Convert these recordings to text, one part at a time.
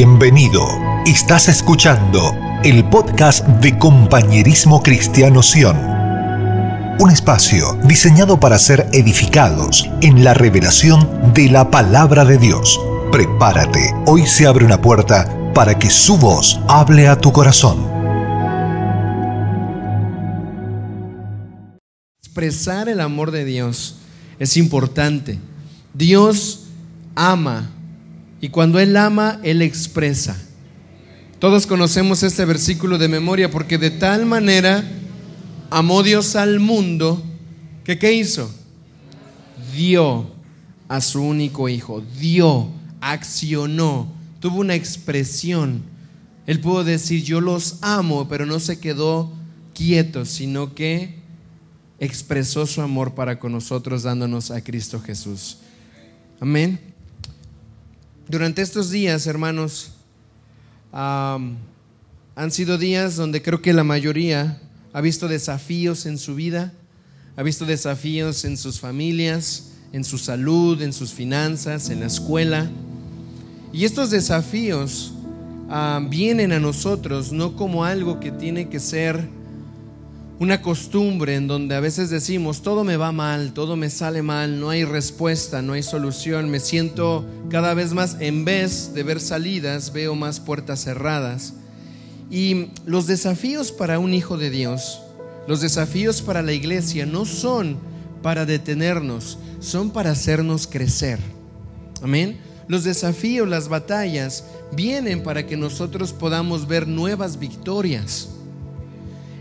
Bienvenido. Estás escuchando el podcast de Compañerismo Cristiano Sion. Un espacio diseñado para ser edificados en la revelación de la palabra de Dios. Prepárate, hoy se abre una puerta para que su voz hable a tu corazón. Expresar el amor de Dios es importante. Dios ama y cuando Él ama, Él expresa. Todos conocemos este versículo de memoria porque de tal manera amó Dios al mundo que ¿qué hizo? Dio a su único hijo, dio, accionó, tuvo una expresión. Él pudo decir, yo los amo, pero no se quedó quieto, sino que expresó su amor para con nosotros dándonos a Cristo Jesús. Amén. Durante estos días, hermanos, han sido días donde creo que la mayoría ha visto desafíos en su vida, ha visto desafíos en sus familias, en su salud, en sus finanzas, en la escuela. Y estos desafíos vienen a nosotros no como algo que tiene que ser una costumbre en donde a veces decimos, todo me va mal, todo me sale mal, no hay respuesta, no hay solución, me siento cada vez más, en vez de ver salidas, veo más puertas cerradas. Y los desafíos para un hijo de Dios, los desafíos para la iglesia no son para detenernos, son para hacernos crecer. Amén. Los desafíos, las batallas, vienen para que nosotros podamos ver nuevas victorias.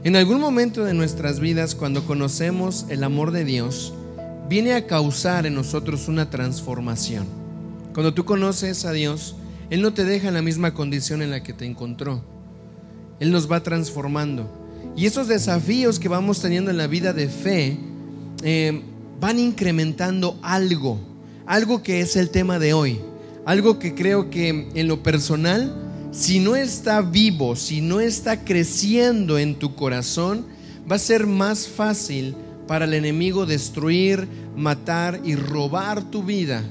En algún momento de nuestras vidas, cuando conocemos el amor de Dios, viene a causar en nosotros una transformación. Cuando tú conoces a Dios, Él no te deja en la misma condición en la que te encontró. Él nos va transformando. Y esos desafíos que vamos teniendo en la vida de fe eh, van incrementando algo, algo que es el tema de hoy, algo que creo que en lo personal si no está vivo, si no está creciendo en tu corazón, va a ser más fácil para el enemigo destruir, matar y robar tu vida.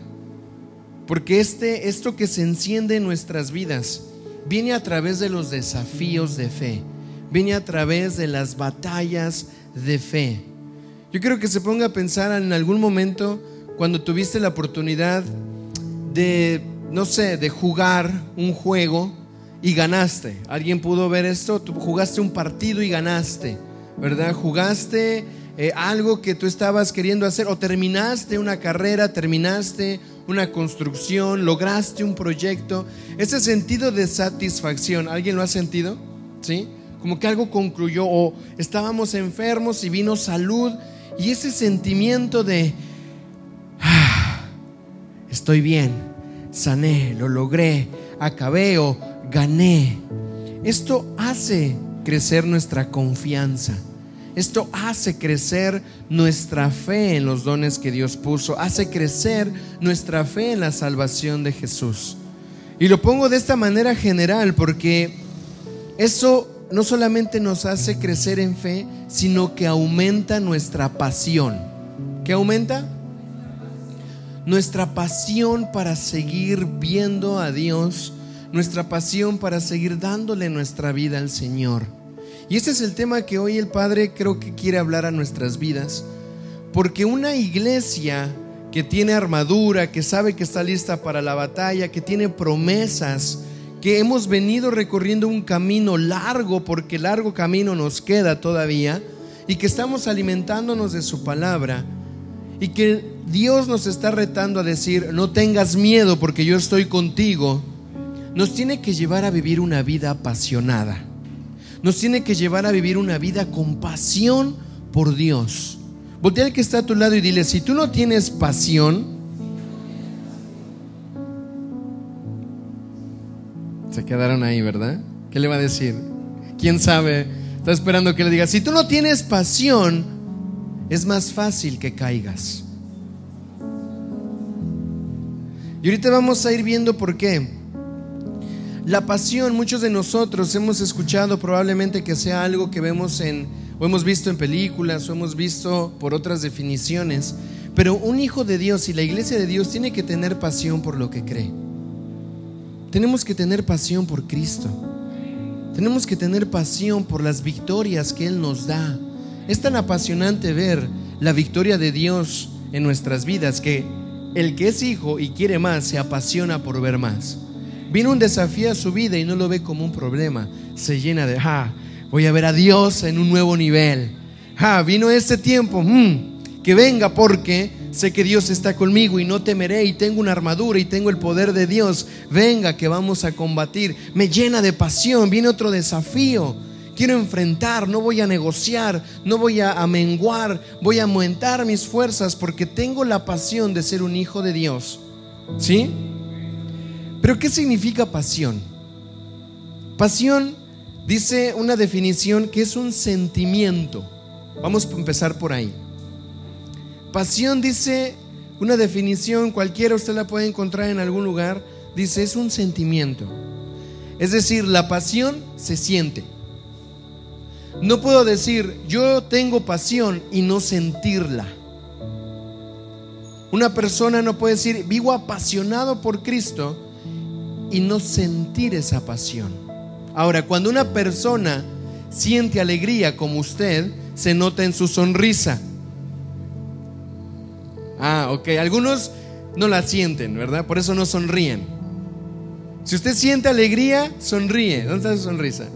Porque este, esto que se enciende en nuestras vidas viene a través de los desafíos de fe, viene a través de las batallas de fe. Yo quiero que se ponga a pensar en algún momento cuando tuviste la oportunidad de, no sé, de jugar un juego y ganaste. ¿Alguien pudo ver esto? Tú jugaste un partido y ganaste, ¿verdad? Jugaste eh, algo que tú estabas queriendo hacer o terminaste una carrera, terminaste una construcción, lograste un proyecto. Ese sentido de satisfacción, ¿alguien lo ha sentido? ¿Sí? Como que algo concluyó o estábamos enfermos y vino salud y ese sentimiento de, ah, estoy bien, sané, lo logré, acabé o gané. Esto hace crecer nuestra confianza. Esto hace crecer nuestra fe en los dones que Dios puso, hace crecer nuestra fe en la salvación de Jesús. Y lo pongo de esta manera general porque eso no solamente nos hace crecer en fe, sino que aumenta nuestra pasión. ¿Qué aumenta? Nuestra pasión para seguir viendo a Dios nuestra pasión para seguir dándole nuestra vida al Señor. Y ese es el tema que hoy el Padre creo que quiere hablar a nuestras vidas. Porque una iglesia que tiene armadura, que sabe que está lista para la batalla, que tiene promesas, que hemos venido recorriendo un camino largo, porque largo camino nos queda todavía, y que estamos alimentándonos de su palabra, y que Dios nos está retando a decir, no tengas miedo porque yo estoy contigo nos tiene que llevar a vivir una vida apasionada. Nos tiene que llevar a vivir una vida con pasión por Dios. Voltea al que está a tu lado y dile, si tú no tienes pasión, se quedaron ahí, ¿verdad? ¿Qué le va a decir? ¿Quién sabe? Está esperando que le diga, si tú no tienes pasión, es más fácil que caigas. Y ahorita vamos a ir viendo por qué. La pasión, muchos de nosotros hemos escuchado probablemente que sea algo que vemos en, o hemos visto en películas, o hemos visto por otras definiciones, pero un hijo de Dios y la iglesia de Dios tiene que tener pasión por lo que cree. tenemos que tener pasión por Cristo. Tenemos que tener pasión por las victorias que Él nos da. Es tan apasionante ver la victoria de Dios en nuestras vidas que el que es hijo y quiere más se apasiona por ver más. Vino un desafío a su vida y no lo ve como un problema. Se llena de, ah, voy a ver a Dios en un nuevo nivel. Ah, vino este tiempo, mm, que venga porque sé que Dios está conmigo y no temeré y tengo una armadura y tengo el poder de Dios. Venga que vamos a combatir. Me llena de pasión, viene otro desafío. Quiero enfrentar, no voy a negociar, no voy a, menguar, voy a aumentar mis fuerzas porque tengo la pasión de ser un hijo de Dios. ¿Sí? Pero ¿qué significa pasión? Pasión dice una definición que es un sentimiento. Vamos a empezar por ahí. Pasión dice una definición, cualquiera usted la puede encontrar en algún lugar, dice es un sentimiento. Es decir, la pasión se siente. No puedo decir yo tengo pasión y no sentirla. Una persona no puede decir vivo apasionado por Cristo y no sentir esa pasión. Ahora, cuando una persona siente alegría como usted, se nota en su sonrisa. Ah, ok. Algunos no la sienten, ¿verdad? Por eso no sonríen. Si usted siente alegría, sonríe. ¿Dónde está su sonrisa?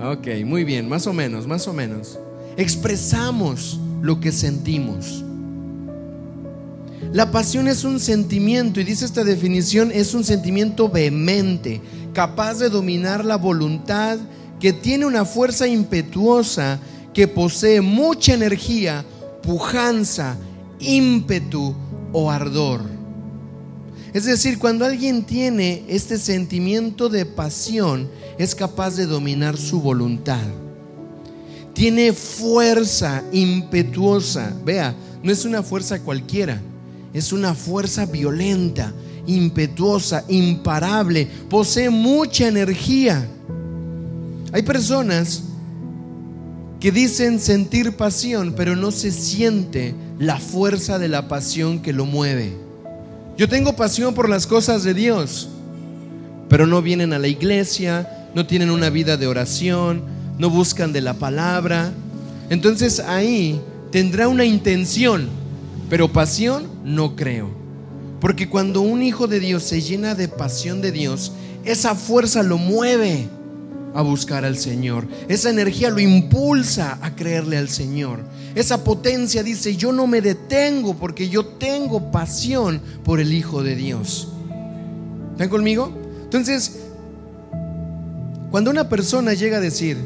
Ok, muy bien, más o menos, más o menos. Expresamos lo que sentimos. La pasión es un sentimiento, y dice esta definición, es un sentimiento vehemente, capaz de dominar la voluntad, que tiene una fuerza impetuosa, que posee mucha energía, pujanza, ímpetu o ardor. Es decir, cuando alguien tiene este sentimiento de pasión, es capaz de dominar su voluntad. Tiene fuerza impetuosa. Vea, no es una fuerza cualquiera, es una fuerza violenta, impetuosa, imparable, posee mucha energía. Hay personas que dicen sentir pasión, pero no se siente la fuerza de la pasión que lo mueve. Yo tengo pasión por las cosas de Dios, pero no vienen a la iglesia, no tienen una vida de oración, no buscan de la palabra. Entonces ahí tendrá una intención, pero pasión no creo. Porque cuando un hijo de Dios se llena de pasión de Dios, esa fuerza lo mueve a buscar al Señor. Esa energía lo impulsa a creerle al Señor. Esa potencia dice, yo no me detengo porque yo tengo pasión por el Hijo de Dios. ¿Están conmigo? Entonces, cuando una persona llega a decir,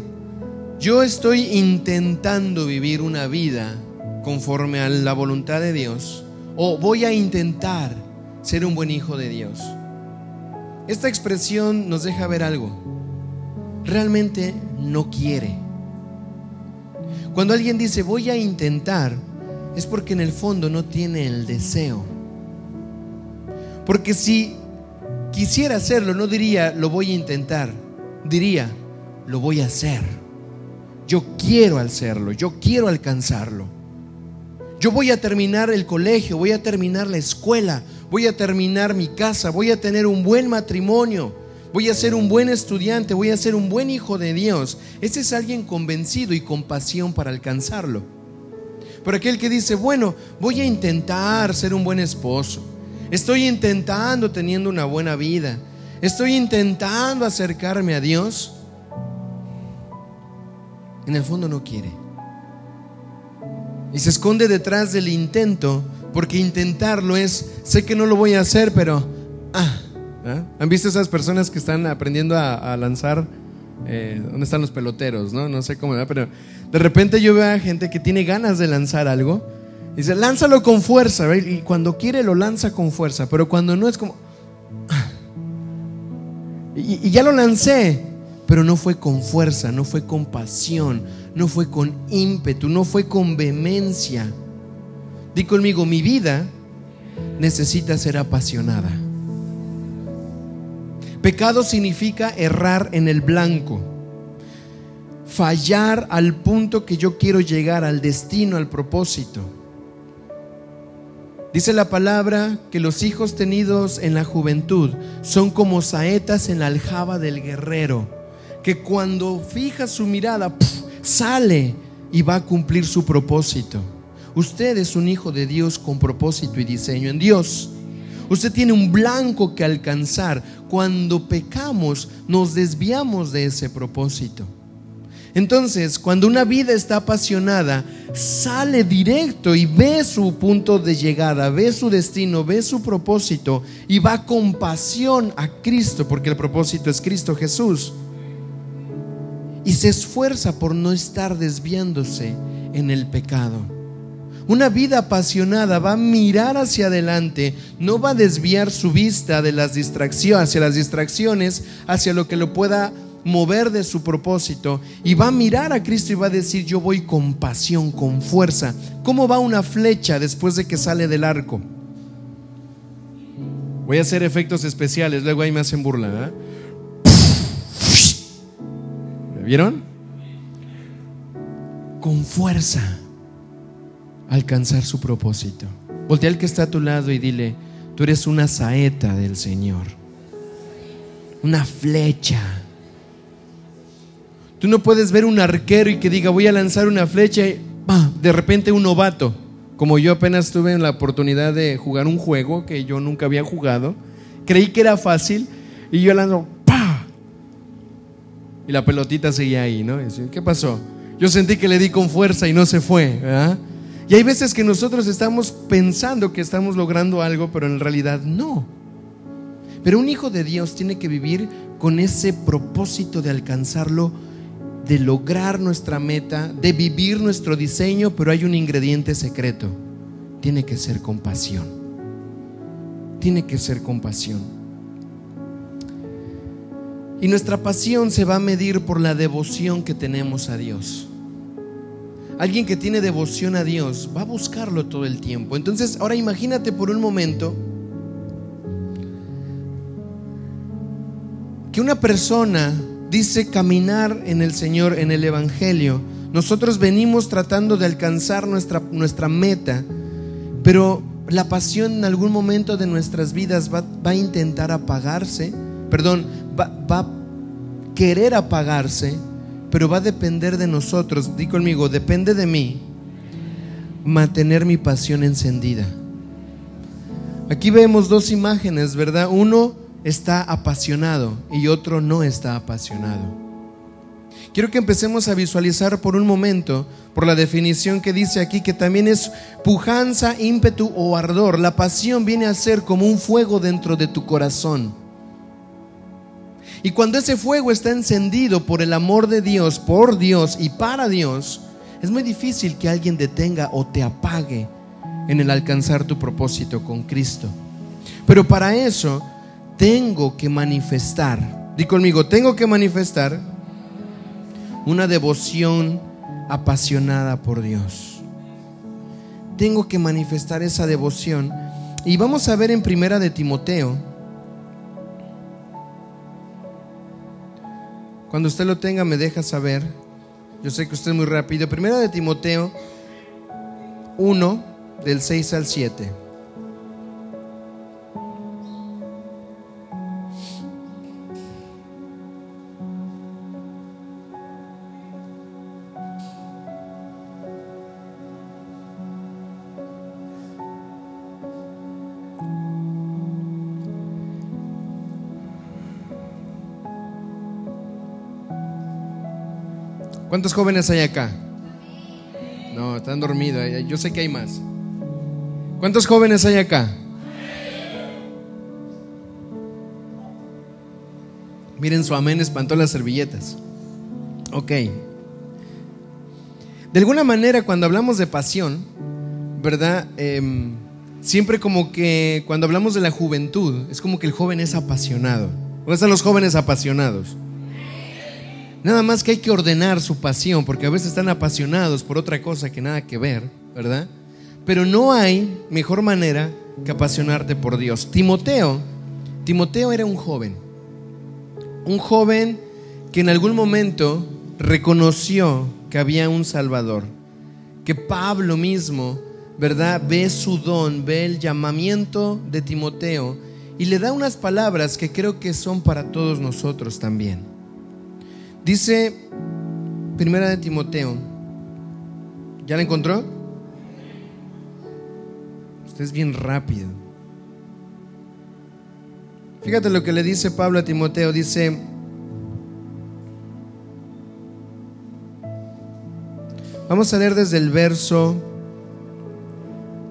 yo estoy intentando vivir una vida conforme a la voluntad de Dios, o voy a intentar ser un buen hijo de Dios. Esta expresión nos deja ver algo realmente no quiere. Cuando alguien dice voy a intentar, es porque en el fondo no tiene el deseo. Porque si quisiera hacerlo, no diría lo voy a intentar, diría lo voy a hacer. Yo quiero hacerlo, yo quiero alcanzarlo. Yo voy a terminar el colegio, voy a terminar la escuela, voy a terminar mi casa, voy a tener un buen matrimonio, voy a ser un buen estudiante, voy a ser un buen hijo de Dios. Ese es alguien convencido y con pasión para alcanzarlo. Pero aquel que dice, bueno, voy a intentar ser un buen esposo, estoy intentando teniendo una buena vida, estoy intentando acercarme a Dios, en el fondo no quiere. Y se esconde detrás del intento, porque intentarlo es, sé que no lo voy a hacer, pero, ah, ¿Ah? ¿Han visto esas personas que están aprendiendo a, lanzar? Eh, ¿Dónde están los peloteros? No, no sé cómo, pero de repente yo veo a gente que tiene ganas de lanzar algo. Y dice, lánzalo con fuerza. Y cuando quiere lo lanza con fuerza. Pero cuando no es como... Y, y ya lo lancé. Pero no fue con fuerza, no fue con pasión, no fue con ímpetu, no fue con vehemencia. Di conmigo, mi vida necesita ser apasionada. Pecado significa errar en el blanco, fallar al punto que yo quiero llegar, al destino, al propósito. Dice la palabra que los hijos tenidos en la juventud son como saetas en la aljaba del guerrero, que cuando fija su mirada sale y va a cumplir su propósito. Usted es un hijo de Dios con propósito y diseño en Dios. Usted tiene un blanco que alcanzar. Cuando pecamos nos desviamos de ese propósito. Entonces, cuando una vida está apasionada, sale directo y ve su punto de llegada, ve su destino, ve su propósito y va con pasión a Cristo, porque el propósito es Cristo Jesús. Y se esfuerza por no estar desviándose en el pecado. Una vida apasionada va a mirar hacia adelante, no va a desviar su vista de las distracciones, hacia las distracciones, hacia lo que lo pueda mover de su propósito y va a mirar a Cristo y va a decir, yo voy con pasión, con fuerza. ¿Cómo va una flecha después de que sale del arco? Voy a hacer efectos especiales, luego ahí me hacen burla. ¿Me vieron? Con fuerza alcanzar su propósito. Voltea al que está a tu lado y dile, tú eres una saeta del Señor, una flecha Tú no puedes ver un arquero y que diga voy a lanzar una flecha y de repente un novato. Como yo apenas tuve la oportunidad de jugar un juego que yo nunca había jugado, creí que era fácil y yo lanzo. Y la pelotita seguía ahí, ¿no? ¿Qué pasó? Yo sentí que le di con fuerza y no se fue, Y hay veces que nosotros estamos pensando que estamos logrando algo, pero en realidad no. Pero un hijo de Dios tiene que vivir con ese propósito de alcanzarlo de lograr nuestra meta, de vivir nuestro diseño, pero hay un ingrediente secreto. Tiene que ser compasión. Tiene que ser compasión. Y nuestra pasión se va a medir por la devoción que tenemos a Dios. Alguien que tiene devoción a Dios va a buscarlo todo el tiempo. Entonces, ahora imagínate por un momento que una persona dice caminar en el Señor, en el Evangelio. Nosotros venimos tratando de alcanzar nuestra, nuestra meta, pero la pasión en algún momento de nuestras vidas va, a intentar apagarse, perdón, va, va, a querer apagarse, pero va a depender de nosotros. Di conmigo, depende de mí mantener mi pasión encendida. Aquí vemos dos imágenes, ¿verdad? Uno está apasionado y otro no está apasionado. Quiero que empecemos a visualizar por un momento, por la definición que dice aquí, que también es pujanza, ímpetu o ardor. La pasión viene a ser como un fuego dentro de tu corazón. Y cuando ese fuego está encendido por el amor de Dios, por Dios y para Dios, es muy difícil que alguien detenga o te apague en el alcanzar tu propósito con Cristo. Pero para eso tengo que manifestar, di conmigo, tengo que manifestar una devoción apasionada por Dios. Tengo que manifestar esa devoción. Y vamos a ver en primera de Timoteo. Cuando usted lo tenga me deja saber. Yo sé que usted es muy rápido. Primera de Timoteo 1 del 6 al 7. ¿Cuántos jóvenes hay acá? No, están dormidos. Eh, yo sé que hay más. ¿Cuántos jóvenes hay acá? Miren, su amén espantó las servilletas. Ok. De alguna manera, cuando hablamos de pasión, ¿verdad? Em, siempre como que cuando hablamos de la juventud, es como que el joven es apasionado. ¿Dónde están los jóvenes apasionados? Nada más que hay que ordenar su pasión, porque a veces están apasionados por otra cosa que nada que ver, ¿verdad? Pero no hay mejor manera que apasionarte por Dios. Timoteo, Timoteo era un joven, un joven que en algún momento reconoció que había un Salvador, que Pablo mismo ¿verdad? Ve su don, ve el llamamiento de Timoteo y le da unas palabras que creo que son para todos nosotros también. Dice Primera de Timoteo, ¿ya la encontró? Usted es bien rápido. Fíjate lo que le dice Pablo a Timoteo, dice, vamos a leer desde el verso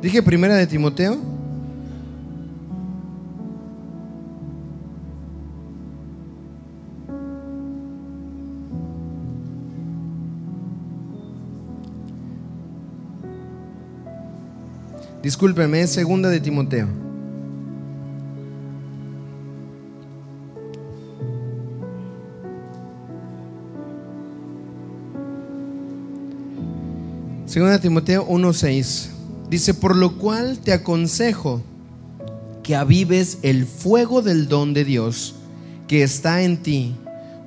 Dije primera de Timoteo. Discúlpeme, es segunda de Timoteo. Segunda de Timoteo 1:6. Dice, por lo cual te aconsejo que avives el fuego del don de Dios que está en ti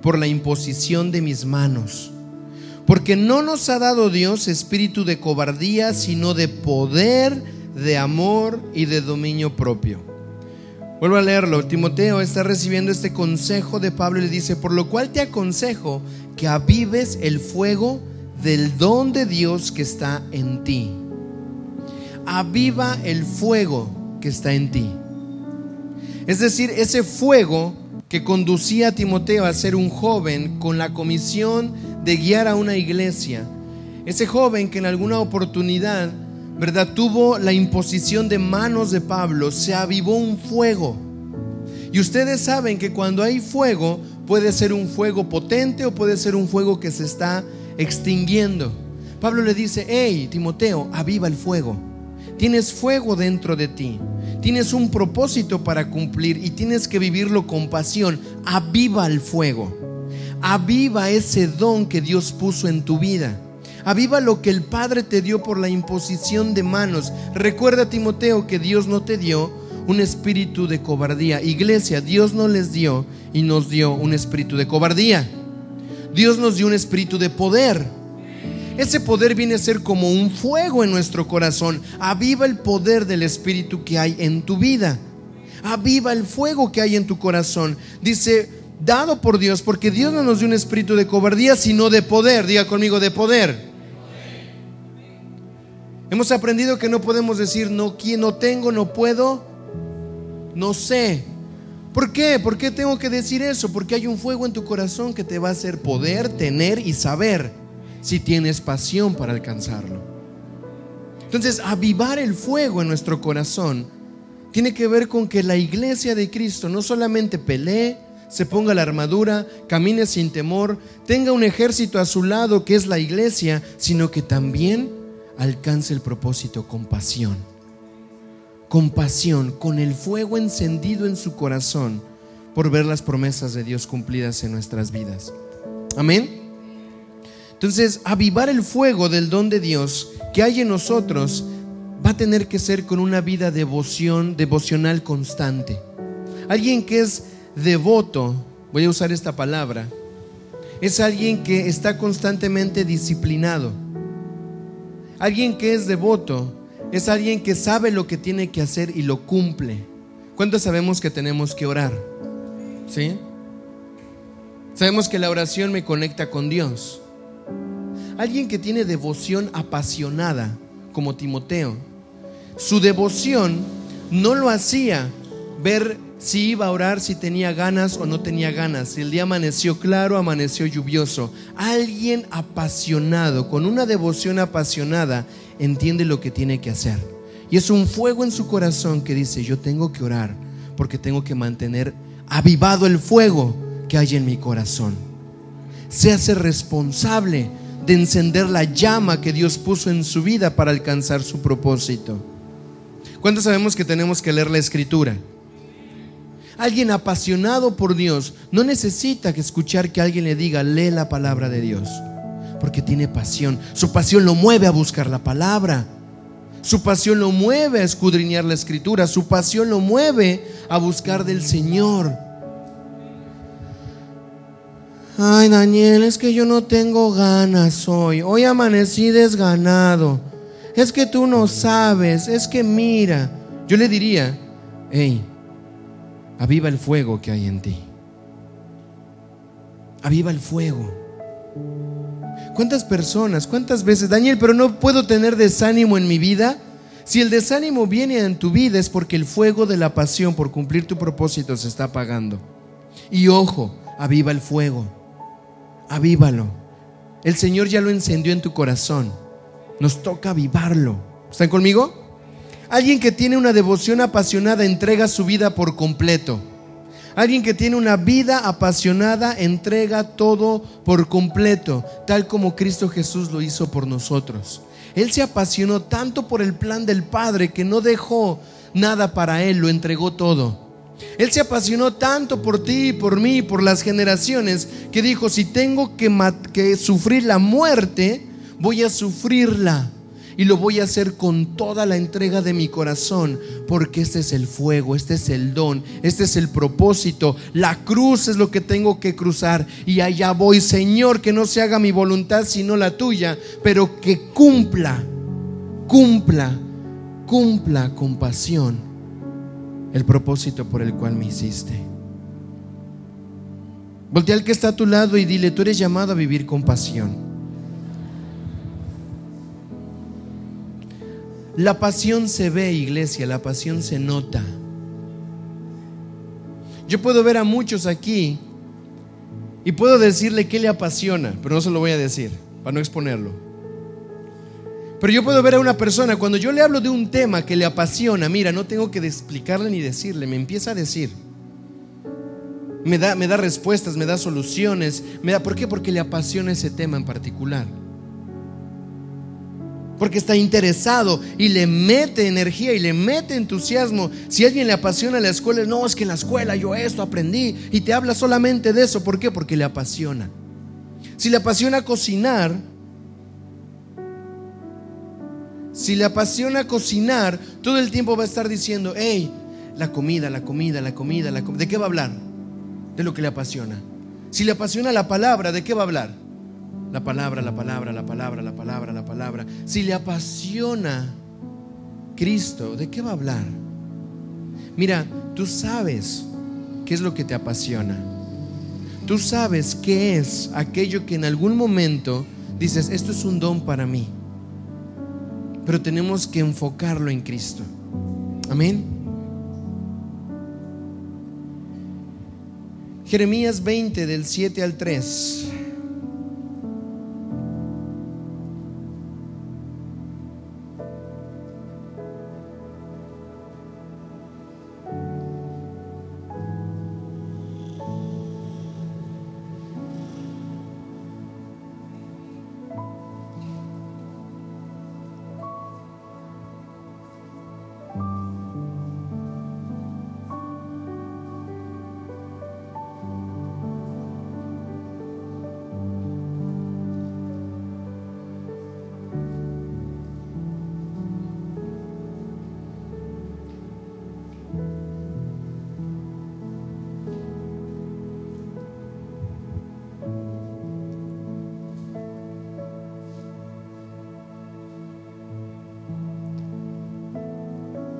por la imposición de mis manos. Porque no nos ha dado Dios espíritu de cobardía, sino de poder, de amor y de dominio propio. Vuelvo a leerlo. Timoteo está recibiendo este consejo de Pablo y le dice, por lo cual te aconsejo que avives el fuego del don de Dios que está en ti aviva el fuego que está en ti. Es decir, ese fuego que conducía a Timoteo a ser un joven con la comisión de guiar a una iglesia. Ese joven que en alguna oportunidad, ¿verdad?, tuvo la imposición de manos de Pablo, se avivó un fuego. Y ustedes saben que cuando hay fuego, puede ser un fuego potente o puede ser un fuego que se está extinguiendo. Pablo le dice, hey, Timoteo, aviva el fuego. Tienes fuego dentro de ti. Tienes un propósito para cumplir y tienes que vivirlo con pasión. Aviva el fuego. Aviva ese don que Dios puso en tu vida. Aviva lo que el Padre te dio por la imposición de manos. Recuerda, Timoteo, que Dios no te dio un espíritu de cobardía. Iglesia, Dios no les dio y nos dio un espíritu de cobardía. Dios nos dio un espíritu de poder ese poder viene a ser como un fuego en nuestro corazón. Aviva el poder del Espíritu que hay en tu vida. Aviva el fuego que hay en tu corazón. Dice, dado por Dios, porque Dios no nos dio un espíritu de cobardía, sino de poder. Diga conmigo, de poder. Hemos aprendido que no podemos decir, no, no tengo, no puedo, no sé. ¿Por qué? ¿Por qué tengo que decir eso? Porque hay un fuego en tu corazón que te va a hacer poder, tener y saber si tienes pasión para alcanzarlo. Entonces, avivar el fuego en nuestro corazón tiene que ver con que la iglesia de Cristo no solamente pelee, se ponga la armadura, camine sin temor, tenga un ejército a su lado que es la iglesia, sino que también alcance el propósito con pasión. Con pasión, con el fuego encendido en su corazón por ver las promesas de Dios cumplidas en nuestras vidas. Amén. Entonces, avivar el fuego del don de Dios que hay en nosotros va a tener que ser con una vida devoción, devocional constante. Alguien que es devoto, voy a usar esta palabra, es alguien que está constantemente disciplinado. Alguien que es devoto es alguien que sabe lo que tiene que hacer y lo cumple. ¿Cuántos sabemos que tenemos que orar? ¿Sí? Sabemos que la oración me conecta con Dios. Alguien que tiene devoción apasionada, como Timoteo. Su devoción no lo hacía ver si iba a orar, si tenía ganas o no tenía ganas. Si el día amaneció claro, amaneció lluvioso. Alguien apasionado, con una devoción apasionada, entiende lo que tiene que hacer. Y es un fuego en su corazón que dice, yo tengo que orar porque tengo que mantener avivado el fuego que hay en mi corazón. Se hace responsable de encender la llama que Dios puso en su vida para alcanzar su propósito. ¿Cuántos sabemos que tenemos que leer la escritura? Alguien apasionado por Dios no necesita que escuchar que alguien le diga, lee la palabra de Dios, porque tiene pasión. Su pasión lo mueve a buscar la palabra. Su pasión lo mueve a escudriñar la escritura. Su pasión lo mueve a buscar del Señor. Ay, Daniel, es que yo no tengo ganas hoy. Hoy amanecí desganado. es que tú no sabes, es que mira. Yo le diría, hey, aviva el fuego que hay en ti. Aviva el fuego. ¿Cuántas personas, cuántas veces, Daniel, pero no puedo tener desánimo en mi vida? Si el desánimo viene en tu vida es porque el fuego de la pasión por cumplir tu propósito se está apagando. Y ojo, aviva el fuego. Avívalo. El Señor ya lo encendió en tu corazón. Nos toca avivarlo. ¿Están conmigo? Alguien que tiene una devoción apasionada entrega su vida por completo. Alguien que tiene una vida apasionada entrega todo por completo, tal como Cristo Jesús lo hizo por nosotros. Él se apasionó tanto por el plan del Padre que no dejó nada para Él, lo entregó todo. Él se apasionó tanto por ti por mí, por las generaciones, que dijo, si tengo que, que sufrir la muerte, voy a sufrirla y lo voy a hacer con toda la entrega de mi corazón, porque este es el fuego, este es el don, este es el propósito. La cruz es lo que tengo que cruzar y allá voy, Señor, que no se haga mi voluntad sino la tuya, pero que cumpla, cumpla, cumpla con pasión el propósito por el cual me hiciste. Voltea al que está a tu lado y dile, tú eres llamado a vivir con pasión. La pasión se ve, iglesia, la pasión se nota. Yo puedo ver a muchos aquí y puedo decirle qué le apasiona, pero no se lo voy a decir, para no exponerlo. Pero yo puedo ver a una persona, cuando yo le hablo de un tema que le apasiona, mira, no tengo que explicarle ni decirle, me empieza a decir. Me da, me da respuestas, me da soluciones. Me da, ¿Por qué? Porque le apasiona ese tema en particular porque está interesado y le mete energía y le mete entusiasmo. Si alguien le apasiona la escuela, no, es que en la escuela yo esto aprendí y te habla solamente de eso. ¿Por qué? Porque le apasiona. Si le apasiona cocinar, si le apasiona cocinar, todo el tiempo va a estar diciendo, hey, la comida, la comida, la comida, la comida. ¿De qué va a hablar? De lo que le apasiona. Si le apasiona la palabra, ¿de qué va a hablar? La palabra, la palabra, la palabra, la palabra, la palabra. Si le apasiona Cristo, ¿de qué va a hablar? Mira, tú sabes qué es lo que te apasiona. Tú sabes qué es aquello que en algún momento dices, esto es un don para mí. Pero tenemos que enfocarlo en Cristo. Amén. Jeremías 20 del 7 al 3.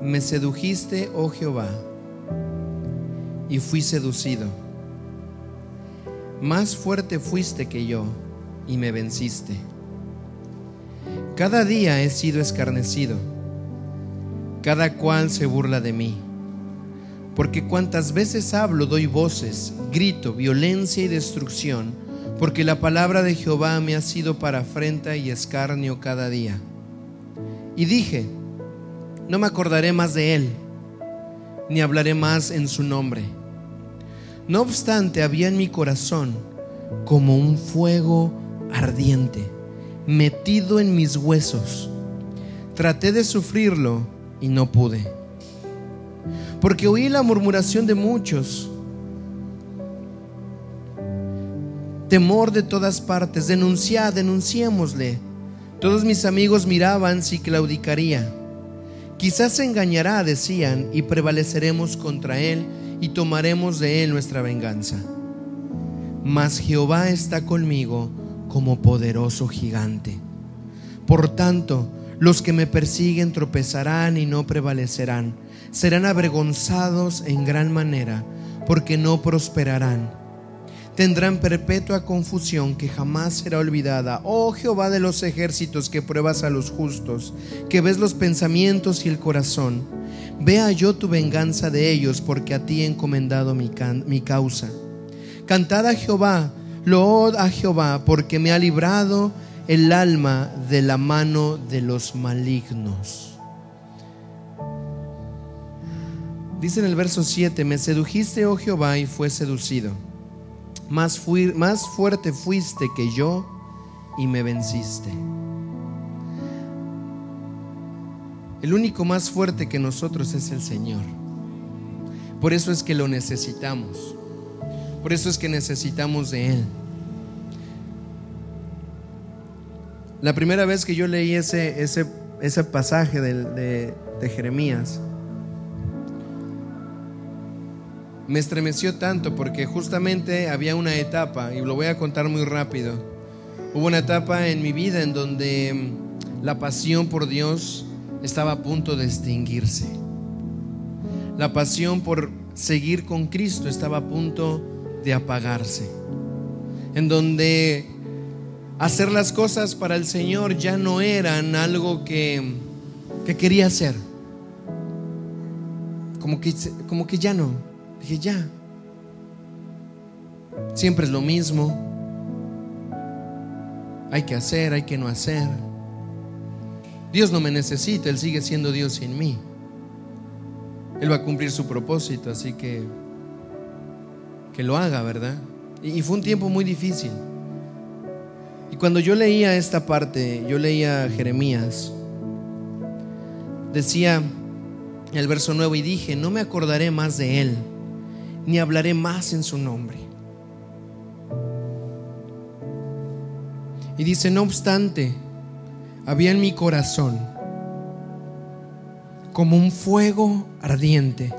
Me sedujiste, oh Jehová, y fui seducido. Más fuerte fuiste que yo y me venciste. Cada día he sido escarnecido, cada cual se burla de mí. Porque cuantas veces hablo doy voces, grito, violencia y destrucción, porque la palabra de Jehová me ha sido para afrenta y escarnio cada día. Y dije, no me acordaré más de él, ni hablaré más en su nombre. No obstante, había en mi corazón como un fuego ardiente, metido en mis huesos. Traté de sufrirlo y no pude. Porque oí la murmuración de muchos, temor de todas partes, denunciad, denunciémosle. Todos mis amigos miraban si claudicaría. Quizás se engañará, decían, y prevaleceremos contra él y tomaremos de él nuestra venganza. Mas Jehová está conmigo como poderoso gigante. Por tanto, Los que me persiguen tropezarán y no prevalecerán. Serán avergonzados en gran manera, porque no prosperarán. Tendrán perpetua confusión que jamás será olvidada. Oh Jehová de los ejércitos que pruebas a los justos, que ves los pensamientos y el corazón. Vea yo tu venganza de ellos, porque a ti he encomendado mi, causa. Cantad a Jehová, load a Jehová, porque me ha librado el alma de la mano de los malignos. Dice en el verso 7, me sedujiste, oh Jehová, y fue seducido. Más, más fuerte fuiste que yo y me venciste. El único más fuerte que nosotros es el Señor. Por eso es que lo necesitamos. Por eso es que necesitamos de Él. La primera vez que yo leí ese, ese, ese pasaje de Jeremías, me estremeció tanto porque justamente había una etapa, y lo voy a contar muy rápido, hubo una etapa en mi vida en donde mm, la pasión por Dios estaba a punto de extinguirse. La pasión por seguir con Cristo estaba a punto de apagarse. En donde hacer las cosas para el Señor ya no eran algo que, que quería hacer. Como que, como que ya no. Dije, ya. Siempre es lo mismo. Hay que hacer, hay que no hacer. Dios no me necesita, Él sigue siendo Dios sin mí. Él va a cumplir su propósito, así que que lo haga, ¿verdad? Y, fue un tiempo muy difícil. Y cuando yo leía esta parte, yo leía Jeremías, decía el verso 9 y dije, no me acordaré más de él, ni hablaré más en su nombre. Y dice, no obstante, había en mi corazón como un fuego ardiente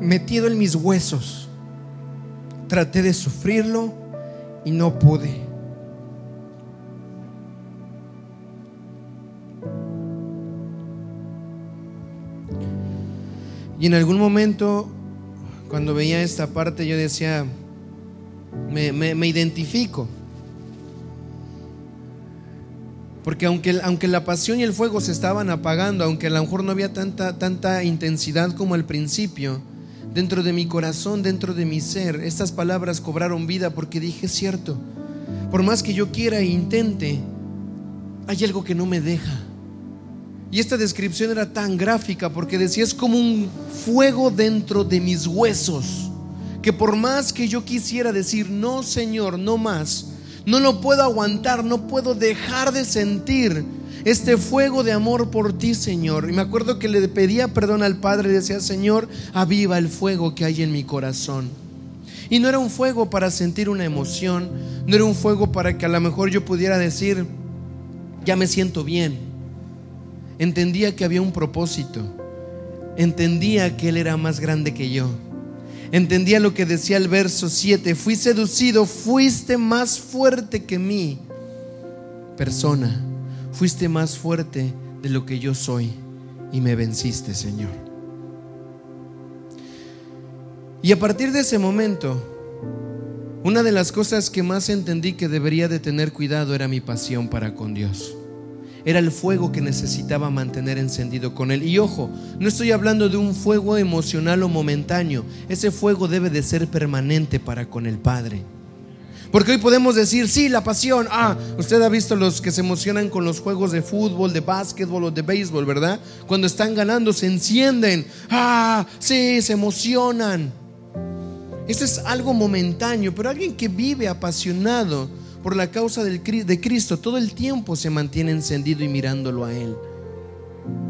metido en mis huesos. Traté de sufrirlo y no pude. Y en algún momento, cuando veía esta parte, yo decía, me, identifico. Porque aunque, aunque, la pasión y el fuego se estaban apagando, aunque a lo mejor no había tanta, tanta intensidad como al principio, dentro de mi corazón, dentro de mi ser, estas palabras cobraron vida porque dije, cierto, por más que yo quiera e intente, hay algo que no me deja. Y esta descripción era tan gráfica porque decía, es como un fuego dentro de mis huesos, que por más que yo quisiera decir, no Señor, no más, no lo puedo aguantar, no puedo dejar de sentir este fuego de amor por ti, Señor. Y me acuerdo que le pedía perdón al Padre y decía, Señor, aviva el fuego que hay en mi corazón. Y no era un fuego para sentir una emoción, no era un fuego para que a lo mejor yo pudiera decir, ya me siento bien entendía que había un propósito, entendía que Él era más grande que yo. Entendía lo que decía el verso 7, fui seducido, fuiste más fuerte que mí, persona, fuiste más fuerte de lo que yo soy y me venciste, Señor. Y a partir de ese momento, una de las cosas que más entendí que debería de tener cuidado era mi pasión para con Dios. Era el fuego que necesitaba mantener encendido con él. Y ojo, no estoy hablando de un fuego emocional o momentáneo. Ese fuego debe de ser permanente para con el Padre. Porque hoy podemos decir, sí, la pasión. Ah, usted ha visto los que se emocionan con los juegos de fútbol, de básquetbol o de béisbol, ¿verdad? Cuando están ganando se encienden. Ah, sí, se emocionan. Eso es algo momentáneo, pero alguien que vive apasionado por la causa de Cristo, todo el tiempo se mantiene encendido y mirándolo a Él.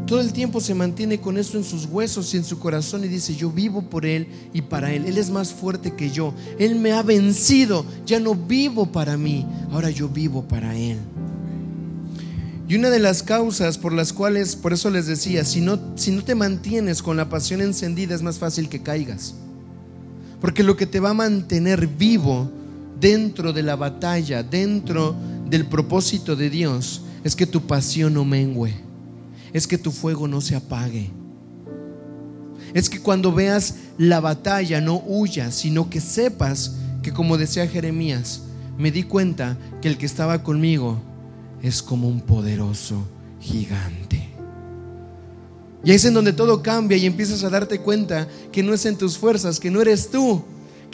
Todo el tiempo se mantiene con eso en sus huesos y en su corazón y dice, yo vivo por Él y para Él. Él es más fuerte que yo. Él me ha vencido. Ya no vivo para mí. Ahora yo vivo para Él. Y una de las causas por las cuales, por eso les decía, si no, si no te mantienes con la pasión encendida es más fácil que caigas. Porque lo que te va a mantener vivo dentro de la batalla, dentro del propósito de Dios, es que tu pasión no mengüe, es que tu fuego no se apague. Es que cuando veas la batalla no huyas, sino que sepas que como decía Jeremías, me di cuenta que el que estaba conmigo es como un poderoso gigante. Y ahí es en donde todo cambia y empiezas a darte cuenta que no es en tus fuerzas, que no eres tú,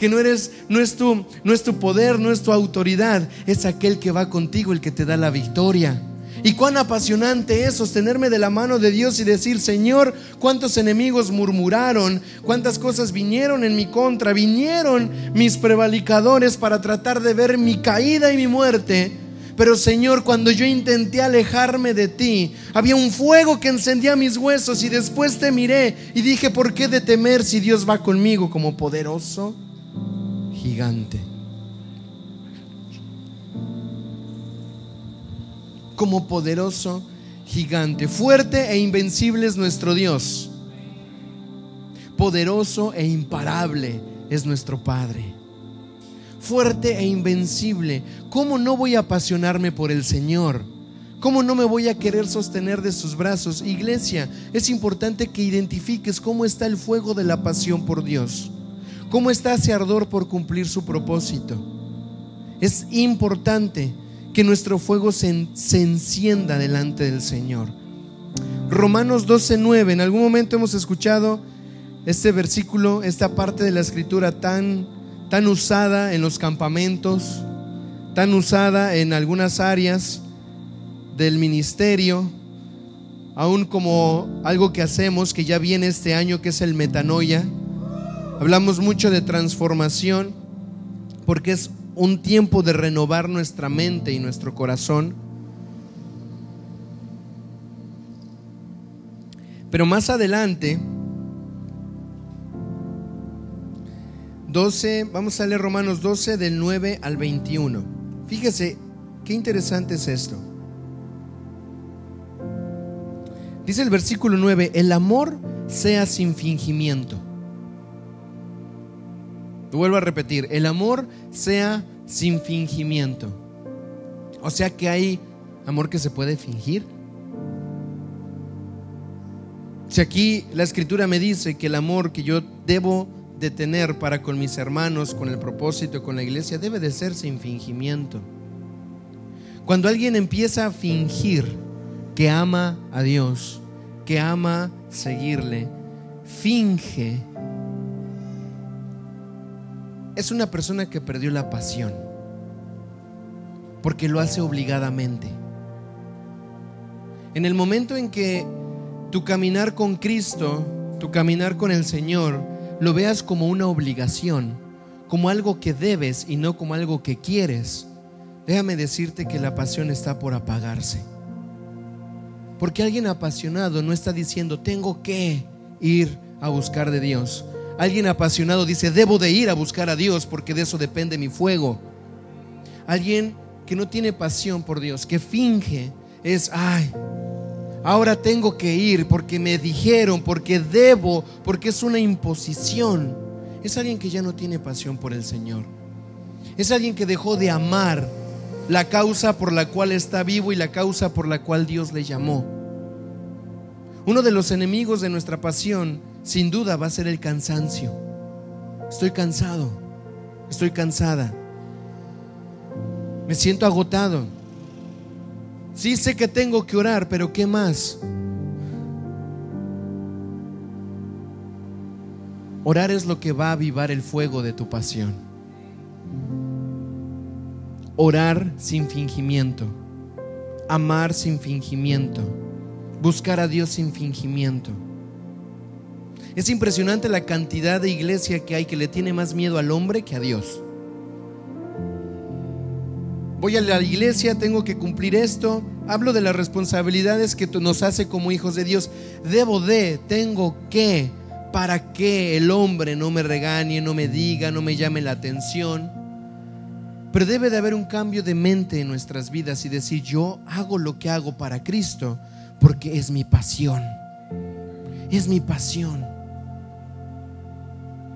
que no eres no es tu no es tu poder, no es tu autoridad, es aquel que va contigo el que te da la victoria. Y cuán apasionante es sostenerme de la mano de Dios y decir, Señor, cuántos enemigos murmuraron, cuántas cosas vinieron en mi contra, vinieron mis prevalicadores para tratar de ver mi caída y mi muerte. Pero Señor, cuando yo intenté alejarme de ti, había un fuego que encendía mis huesos y después te miré y dije, ¿por qué de temer si Dios va conmigo como poderoso gigante? Como poderoso gigante, fuerte e invencible es nuestro Dios. Poderoso e imparable es nuestro Padre fuerte e invencible. ¿Cómo no voy a apasionarme por el Señor? ¿Cómo no me voy a querer sostener de sus brazos? Iglesia, es importante que identifiques cómo está el fuego de la pasión por Dios. ¿Cómo está ese ardor por cumplir su propósito? Es importante que nuestro fuego se, se encienda delante del Señor. Romanos 12:9, en algún momento hemos escuchado este versículo, esta parte de la escritura tan tan usada en los campamentos, tan usada en algunas áreas del ministerio, aún como algo que hacemos, que ya viene este año, que es el metanoia. Hablamos mucho de transformación, porque es un tiempo de renovar nuestra mente y nuestro corazón. Pero más adelante, 12, vamos a leer Romanos 12 del 9 al 21. Fíjese, qué interesante es esto. Dice el versículo 9, el amor sea sin fingimiento. Vuelvo a repetir, el amor sea sin fingimiento. O sea que hay amor que se puede fingir. Si aquí la escritura me dice que el amor que yo debo de tener para con mis hermanos, con el propósito, con la iglesia, debe de ser sin fingimiento. Cuando alguien empieza a fingir que ama a Dios, que ama seguirle, finge, es una persona que perdió la pasión, porque lo hace obligadamente. En el momento en que tu caminar con Cristo, tu caminar con el Señor, lo veas como una obligación, como algo que debes y no como algo que quieres, déjame decirte que la pasión está por apagarse. Porque alguien apasionado no está diciendo, tengo que ir a buscar de Dios. Alguien apasionado dice, debo de ir a buscar a Dios porque de eso depende mi fuego. Alguien que no tiene pasión por Dios, que finge, es, ay, Ahora tengo que ir porque me dijeron, porque debo, porque es una imposición. Es alguien que ya no tiene pasión por el Señor. Es alguien que dejó de amar la causa por la cual está vivo y la causa por la cual Dios le llamó. Uno de los enemigos de nuestra pasión, sin duda, va a ser el cansancio. Estoy cansado, estoy cansada, me siento agotado. Sí sé que tengo que orar, pero ¿qué más? Orar es lo que va a avivar el fuego de tu pasión. Orar sin fingimiento. Amar sin fingimiento. Buscar a Dios sin fingimiento. Es impresionante la cantidad de iglesia que hay que le tiene más miedo al hombre que a Dios voy a la iglesia, tengo que cumplir esto. Hablo de las responsabilidades que nos hace como hijos de Dios. Debo de, tengo que, para que el hombre no me regañe, no me diga, no me llame la atención. Pero debe de haber un cambio de mente en nuestras vidas y decir, yo hago lo que hago para Cristo porque es mi pasión. Es mi pasión.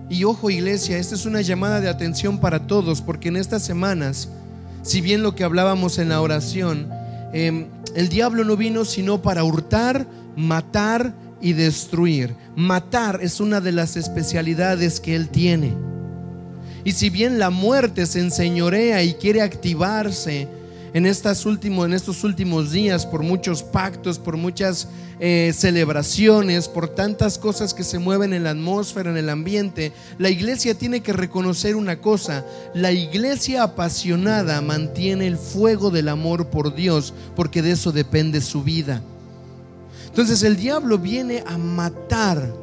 Y ojo iglesia, esta es una llamada de atención para todos porque en estas semanas si bien lo que hablábamos en la oración, em, el diablo no vino sino para hurtar, matar y destruir. Matar es una de las especialidades que él tiene. Y si bien la muerte se enseñorea y quiere activarse en, estas en estos últimos días por muchos pactos, por muchas eh, celebraciones, por tantas cosas que se mueven en la atmósfera, en el ambiente, la iglesia tiene que reconocer una cosa, la iglesia apasionada mantiene el fuego del amor por Dios, porque de eso depende su vida. Entonces el diablo viene a matar,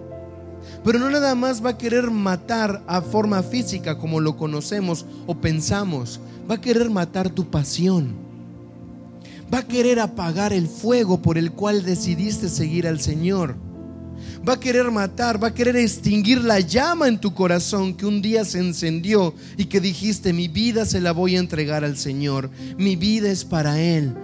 pero no nada más va a querer matar a forma física como lo conocemos o pensamos, va a querer matar tu pasión va a querer apagar el fuego por el cual decidiste seguir al Señor. Va a querer matar, va a querer extinguir la llama en tu corazón que un día se encendió y que dijiste, mi vida se la voy a entregar al Señor, mi vida es para Él.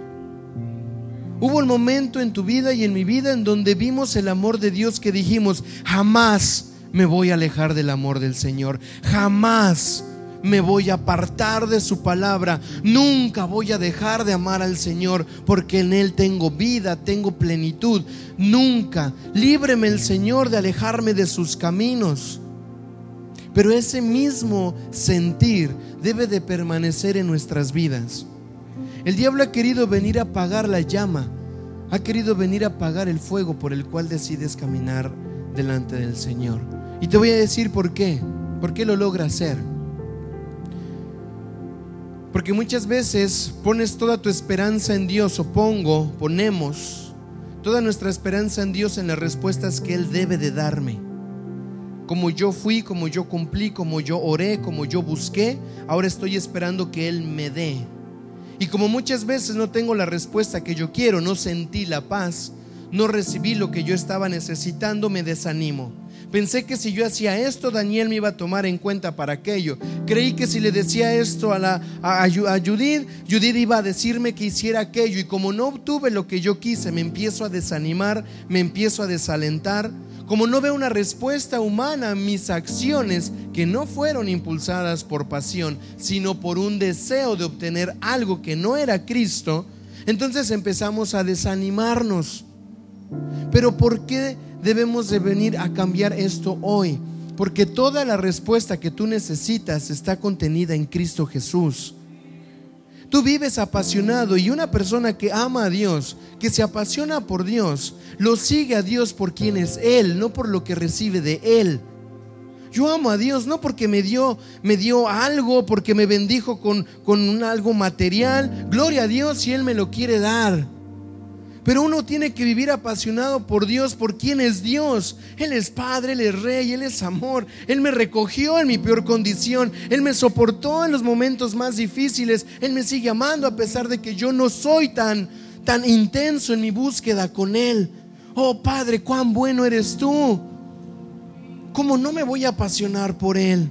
Hubo un momento en tu vida y en mi vida en donde vimos el amor de Dios que dijimos, jamás me voy a alejar del amor del Señor, jamás me voy a apartar de su palabra. Nunca voy a dejar de amar al Señor porque en Él tengo vida, tengo plenitud. Nunca. Líbreme el Señor de alejarme de sus caminos. Pero ese mismo sentir debe de permanecer en nuestras vidas. El diablo ha querido venir a apagar la llama, ha querido venir a apagar el fuego por el cual decides caminar delante del Señor. Y te voy a decir por qué, por qué lo logra hacer. Porque muchas veces pones toda tu esperanza en Dios, o pongo, ponemos toda nuestra esperanza en Dios en las respuestas que Él debe de darme. Como yo fui, como yo cumplí, como yo oré, como yo busqué, ahora estoy esperando que Él me dé. Y como muchas veces no tengo la respuesta que yo quiero, no sentí la paz, no recibí lo que yo estaba necesitando, me desanimo. Pensé que si yo hacía esto, Daniel me iba a tomar en cuenta para aquello. Creí que si le decía esto a, la, a, Judith, Judith iba a decirme que hiciera aquello. Y como no obtuve lo que yo quise, me empiezo a desanimar, me empiezo a desalentar. Como no veo una respuesta humana a mis acciones que no fueron impulsadas por pasión, sino por un deseo de obtener algo que no era Cristo, entonces empezamos a desanimarnos. Pero ¿por qué? debemos de venir a cambiar esto hoy, porque toda la respuesta que tú necesitas está contenida en Cristo Jesús. Tú vives apasionado y una persona que ama a Dios, que se apasiona por Dios, lo sigue a Dios por quien es Él, no por lo que recibe de Él. Yo amo a Dios no porque me dio, me dio algo, porque me bendijo con, con un algo material. Gloria a Dios si Él me lo quiere dar. Pero uno tiene que vivir apasionado por Dios, por quién es Dios. Él es Padre, Él es Rey, Él es amor. Él me recogió en mi peor condición. Él me soportó en los momentos más difíciles. Él me sigue amando a pesar de que yo no soy tan, tan intenso en mi búsqueda con Él. Oh Padre, cuán bueno eres tú. ¿Cómo no me voy a apasionar por Él?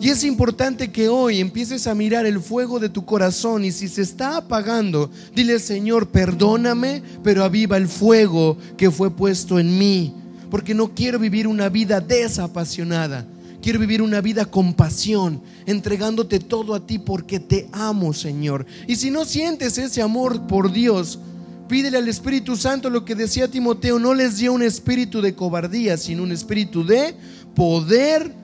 Y es importante que hoy empieces a mirar el fuego de tu corazón y si se está apagando, dile Señor, perdóname, pero aviva el fuego que fue puesto en mí, porque no quiero vivir una vida desapasionada. Quiero vivir una vida con pasión, entregándote todo a ti porque te amo, Señor. Y si no sientes ese amor por Dios, pídele al Espíritu Santo lo que decía Timoteo, no les dio un espíritu de cobardía, sino un espíritu de poder,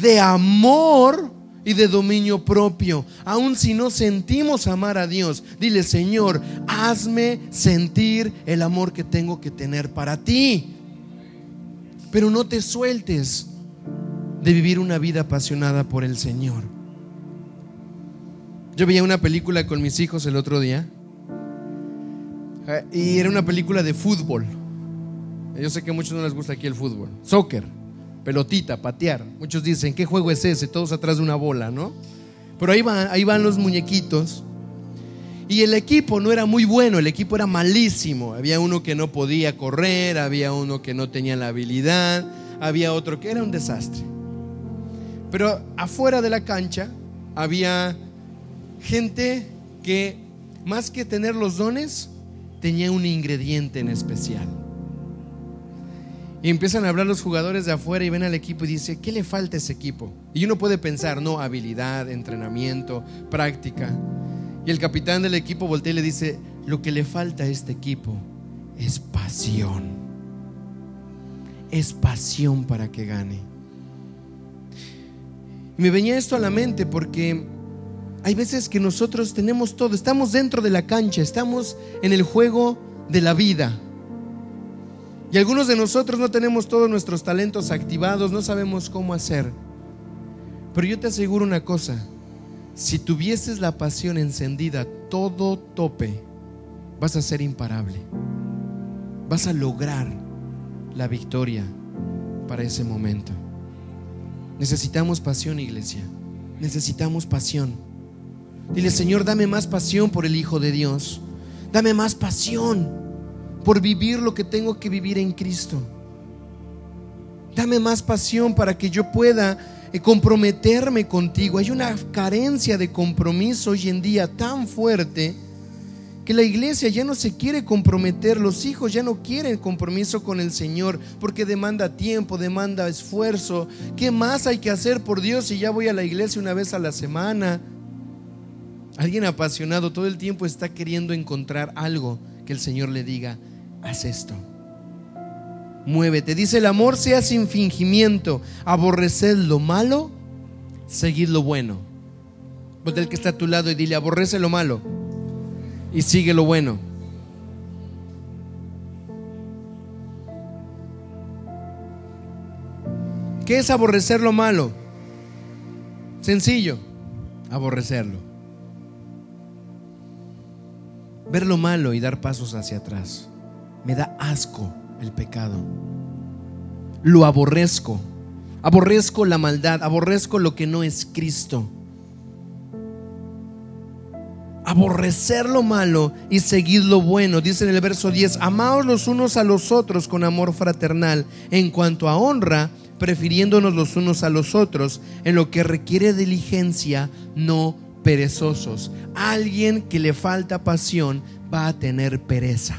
de amor y de dominio propio. Aun si no sentimos amar a Dios, dile, Señor, hazme sentir el amor que tengo que tener para ti. Pero no te sueltes de vivir una vida apasionada por el Señor. Yo veía una película con mis hijos el otro día eh, y era una película de fútbol. Yo sé que a muchos no les gusta aquí el fútbol. Soccer pelotita, patear. Muchos dicen, ¿qué juego es ese? Todos atrás de una bola, ¿no? Pero ahí van, ahí van los muñequitos. Y el equipo no era muy bueno, el equipo era malísimo. Había uno que no podía correr, había uno que no tenía la habilidad, había otro que era un desastre. Pero afuera de la cancha había gente que, más que tener los dones, tenía un ingrediente en especial. Y empiezan a hablar los jugadores de afuera y ven al equipo y dice, ¿qué le falta a ese equipo? Y uno puede pensar, no, habilidad, entrenamiento, práctica. Y el capitán del equipo voltea y le dice, lo que le falta a este equipo es pasión. Es pasión para que gane. me venía esto a la mente porque hay veces que nosotros tenemos todo, estamos dentro de la cancha, estamos en el juego de la vida. Y algunos de nosotros no tenemos todos nuestros talentos activados, no sabemos cómo hacer. Pero yo te aseguro una cosa, si tuvieses la pasión encendida todo tope, vas a ser imparable. Vas a lograr la victoria para ese momento. Necesitamos pasión, iglesia. Necesitamos pasión. Dile, Señor, dame más pasión por el Hijo de Dios. Dame más pasión por vivir lo que tengo que vivir en Cristo. Dame más pasión para que yo pueda eh, comprometerme contigo. Hay una carencia de compromiso hoy en día tan fuerte que la iglesia ya no se quiere comprometer, los hijos ya no quieren compromiso con el Señor porque demanda tiempo, demanda esfuerzo. ¿Qué más hay que hacer por Dios si ya voy a la iglesia una vez a la semana? Alguien apasionado todo el tiempo está queriendo encontrar algo que el Señor le diga, haz esto. Muévete. Dice el amor sea sin fingimiento, aborreced lo malo, seguid lo bueno. Pues del que está a tu lado y dile, aborrece lo malo y sigue lo bueno. ¿Qué es aborrecer lo malo? Sencillo, aborrecerlo. Ver lo malo y dar pasos hacia atrás. Me da asco el pecado. Lo aborrezco. Aborrezco la maldad, aborrezco lo que no es Cristo aborrecer lo malo y seguir lo bueno. Dice en el verso 10, amaos los unos a los otros con amor fraternal. En cuanto a honra, prefiriéndonos los unos a los otros en lo que requiere diligencia, no perezosos. Alguien que le falta pasión va a tener pereza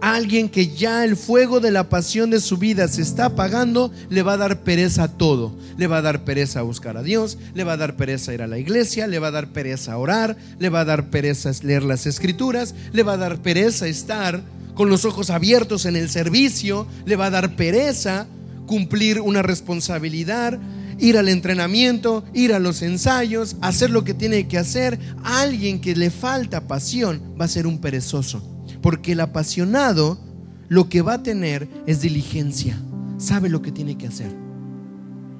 alguien que ya el fuego de la pasión de su vida se está apagando, le va a dar pereza a todo. Le va a dar pereza a buscar a Dios, le va a dar pereza a ir a la iglesia, le va a dar pereza a orar, le va a dar pereza a leer las escrituras, le va a dar pereza estar con los ojos abiertos en el servicio, le va a dar pereza cumplir una responsabilidad, ir al entrenamiento, ir a los ensayos, hacer lo que tiene que hacer. alguien que le falta pasión va a ser un perezoso. Porque el apasionado lo que va a tener es diligencia. Sabe lo que tiene que hacer.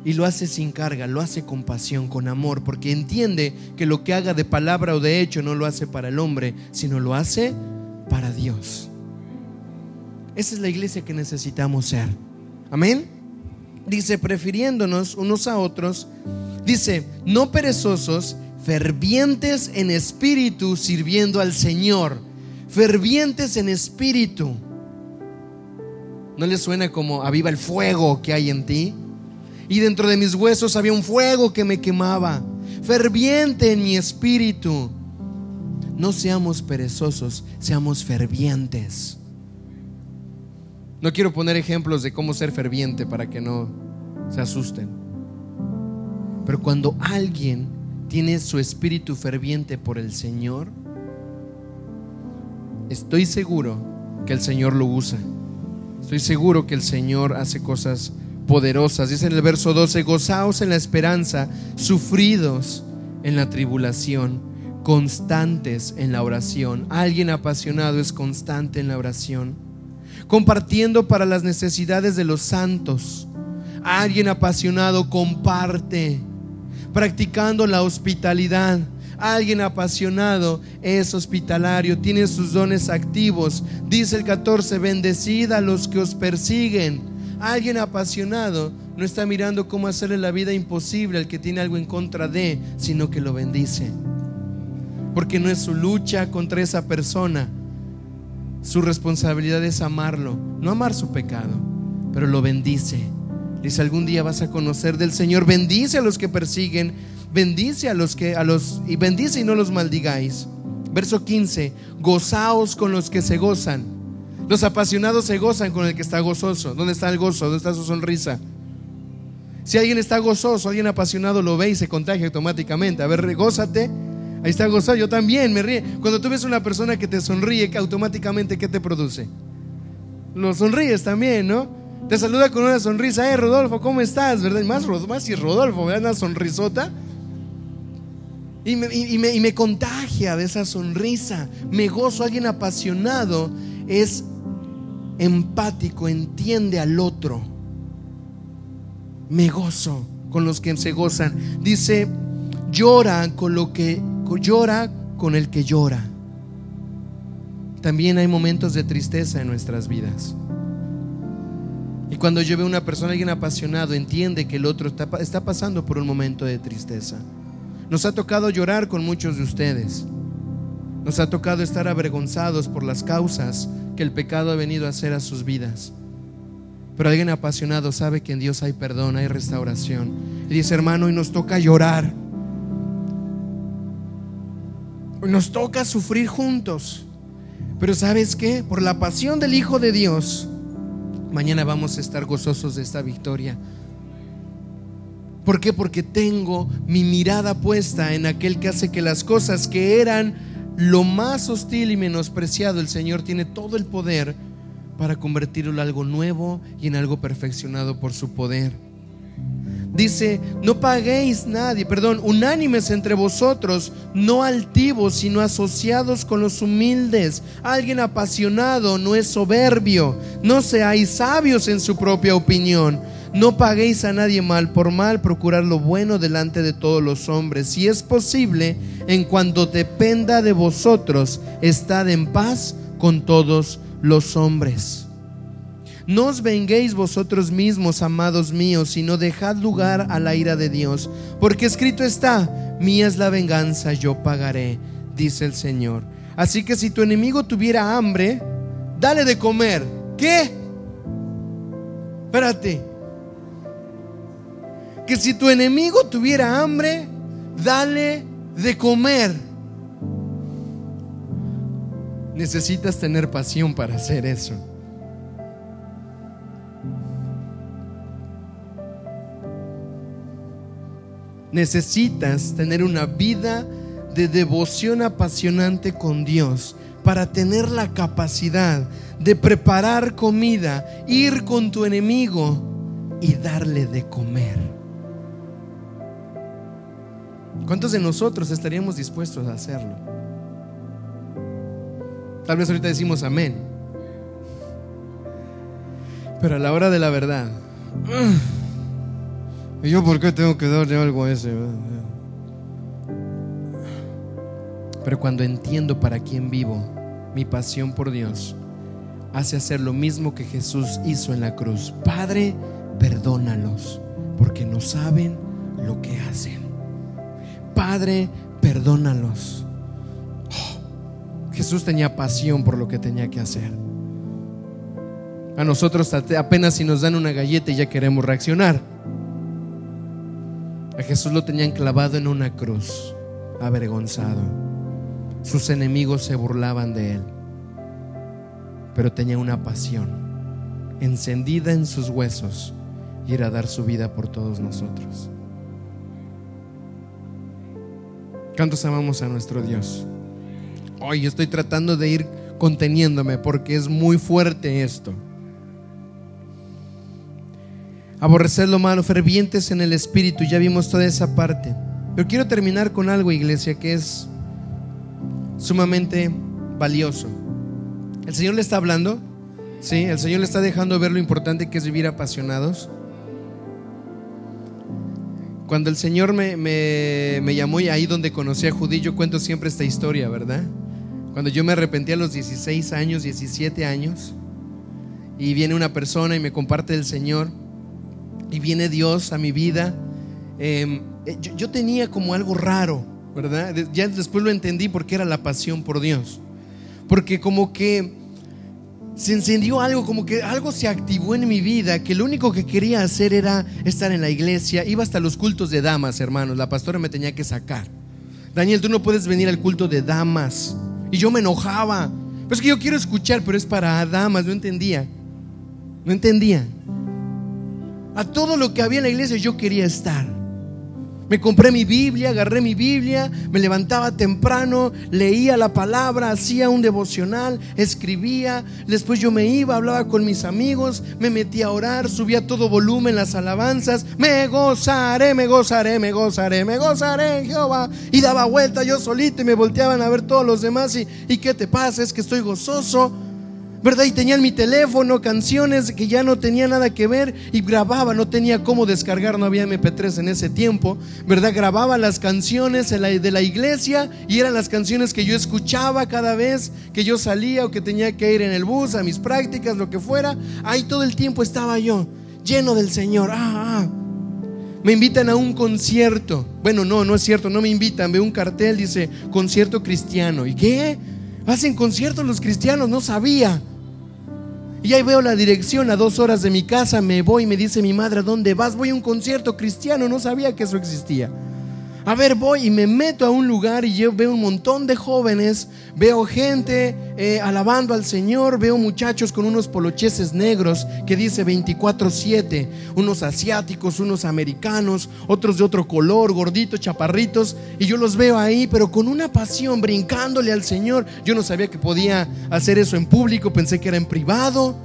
Y lo hace sin carga, lo hace con pasión, con amor, porque entiende que lo que haga de palabra o de hecho no lo hace para el hombre, sino lo hace para Dios. Esa es la iglesia que necesitamos ser. Amén. Dice, prefiriéndonos unos a otros, dice, no perezosos, fervientes en espíritu, sirviendo al Señor fervientes en espíritu. ¿No le suena como aviva el fuego que hay en ti? Y dentro de mis huesos había un fuego que me quemaba. Ferviente en mi espíritu. No seamos perezosos, seamos fervientes. No quiero poner ejemplos de cómo ser ferviente para que no se asusten. Pero cuando alguien tiene su espíritu ferviente por el Señor, estoy seguro que el Señor lo usa. Estoy seguro que el Señor hace cosas poderosas. Dice en el verso 12, gozaos en la esperanza, sufridos en la tribulación, constantes en la oración. Alguien apasionado es constante en la oración, compartiendo para las necesidades de los santos. Alguien apasionado comparte, practicando la hospitalidad Alguien apasionado es hospitalario, tiene sus dones activos. Dice el 14, bendecid a los que os persiguen. Alguien apasionado no está mirando cómo hacerle la vida imposible al que tiene algo en contra de, sino que lo bendice. Porque no es su lucha contra esa persona. Su responsabilidad es amarlo, no amar su pecado, pero lo bendice. Dice, algún día vas a conocer del Señor. Bendice a los que persiguen bendice a los que a los y bendice y no los maldigáis. Verso 15, gozaos con los que se gozan. Los apasionados se gozan con el que está gozoso. ¿Dónde está el gozo? ¿Dónde está su sonrisa? Si alguien está gozoso, alguien apasionado lo ve y se contagia automáticamente. A ver, gózate Ahí está gozado, yo también me ríe. Cuando tú ves una persona que te sonríe, automáticamente, ¿qué te produce? Lo sonríes también, ¿no? Te saluda con una sonrisa, eh, Rodolfo, ¿cómo estás? ¿Verdad? más, más si Rodolfo, ¿verdad? Una sonrisota. Y me, y me contagia de esa sonrisa. Me gozo, alguien apasionado es empático, entiende al otro. Me gozo con los que se gozan. Dice, llora con lo que llora con el que llora. También hay momentos de tristeza en nuestras vidas. Y cuando yo veo una persona, alguien apasionado, entiende que el otro está, está pasando por un momento de tristeza. Nos ha tocado llorar con muchos de ustedes. Nos ha tocado estar avergonzados por las causas que el pecado ha venido a hacer a sus vidas. Pero alguien apasionado sabe que en Dios hay perdón, hay restauración. Y dice, hermano, y nos toca llorar. Nos toca sufrir juntos. Pero ¿sabes qué? Por la pasión del Hijo de Dios, mañana vamos a estar gozosos de esta victoria. ¿Por qué? Porque tengo mi mirada puesta en aquel que hace que las cosas que eran lo más hostil y menospreciado, el Señor tiene todo el poder para convertirlo en algo nuevo y en algo perfeccionado por su poder. Dice, no paguéis nadie, perdón, unánimes entre vosotros, no altivos, sino asociados con los humildes. Alguien apasionado no es soberbio, no seáis sabios en su propia opinión. No paguéis a nadie mal por mal, procurar lo bueno delante de todos los hombres. Si es posible, en cuanto dependa de vosotros, estad en paz con todos los hombres. No os venguéis vosotros mismos, amados míos, sino dejad lugar a la ira de Dios, porque escrito está, mía es la venganza, yo pagaré, dice el Señor. Así que si tu enemigo tuviera hambre, dale de comer. ¿Qué? Espérate. Que si tu enemigo tuviera hambre, dale de comer. Necesitas tener pasión para hacer eso. Necesitas tener una vida de devoción apasionante con Dios para tener la capacidad de preparar comida, ir con tu enemigo y darle de comer. ¿Cuántos de nosotros estaríamos dispuestos a hacerlo? Tal vez ahorita decimos amén. Pero a la hora de la verdad, ¿y yo por qué tengo que darle algo a ese? Pero cuando entiendo para quién vivo, mi pasión por Dios hace hacer lo mismo que Jesús hizo en la cruz. Padre, perdónalos, porque no saben lo que hacen. Padre, perdónalos. Oh, Jesús tenía pasión por lo que tenía que hacer. A nosotros apenas si nos dan una galleta y ya queremos reaccionar. A Jesús lo tenían clavado en una cruz, avergonzado. Sus enemigos se burlaban de él, pero tenía una pasión encendida en sus huesos y era dar su vida por todos nosotros. ¿Cuántos amamos a nuestro Dios? Hoy estoy tratando de ir conteniéndome porque es muy fuerte esto. Aborrecer lo malo, fervientes en el espíritu, ya vimos toda esa parte. Pero quiero terminar con algo, iglesia, que es sumamente valioso. El Señor le está hablando, ¿sí? El Señor le está dejando ver lo importante que es vivir apasionados. Cuando el Señor me, me, llamó y ahí donde conocí a Judí, yo cuento siempre esta historia, ¿verdad? Cuando yo me arrepentí a los 16 años, 17 años, y viene una persona y me comparte el Señor, y viene Dios a mi vida, em, eh, yo tenía como algo raro, ¿verdad? Ya después lo entendí porque era la pasión por Dios. Porque como que se encendió algo, como que algo se activó en mi vida, que lo único que quería hacer era estar en la iglesia. Iba hasta los cultos de damas, hermanos. La pastora me tenía que sacar. Daniel, tú no puedes venir al culto de damas. Y yo me enojaba. Pues que yo quiero escuchar, pero es para damas. No entendía. No entendía. A todo lo que había en la iglesia yo quería estar. Me compré mi Biblia, agarré mi Biblia, me levantaba temprano, leía la palabra, hacía un devocional, escribía, después yo me iba, hablaba con mis amigos, me metía a orar, subía todo volumen las alabanzas, me gozaré, me gozaré, me gozaré, me gozaré Jehová. Y daba vuelta yo solito y me volteaban a ver todos los demás y, ¿y qué te pasa? Es que estoy gozoso. ¿Verdad? Y tenía en mi teléfono canciones que ya no tenía nada que ver y grababa, no tenía cómo descargar, no había MP3 en ese tiempo, ¿verdad? Grababa las canciones de la iglesia y eran las canciones que yo escuchaba cada vez que yo salía o que tenía que ir en el bus, a mis prácticas, lo que fuera. Ahí todo el tiempo estaba yo, lleno del Señor. Ah, ah. Me invitan a un concierto. Bueno, no, no es cierto, no me invitan. Veo un cartel, dice concierto cristiano. ¿Y qué? Hacen conciertos los cristianos, no sabía. Y ahí veo la dirección a dos horas de mi casa, me voy me dice mi madre, dónde vas? Voy a un concierto cristiano, no sabía que eso existía. A ver, voy y me meto a un lugar y yo veo un montón de jóvenes, veo gente eh, alabando al Señor, veo muchachos con unos polocheses negros que dice 24/7, unos asiáticos, unos americanos, otros de otro color, gorditos, chaparritos, y yo los veo ahí, pero con una pasión, brincándole al Señor. Yo no sabía que podía hacer eso en público, pensé que era en privado.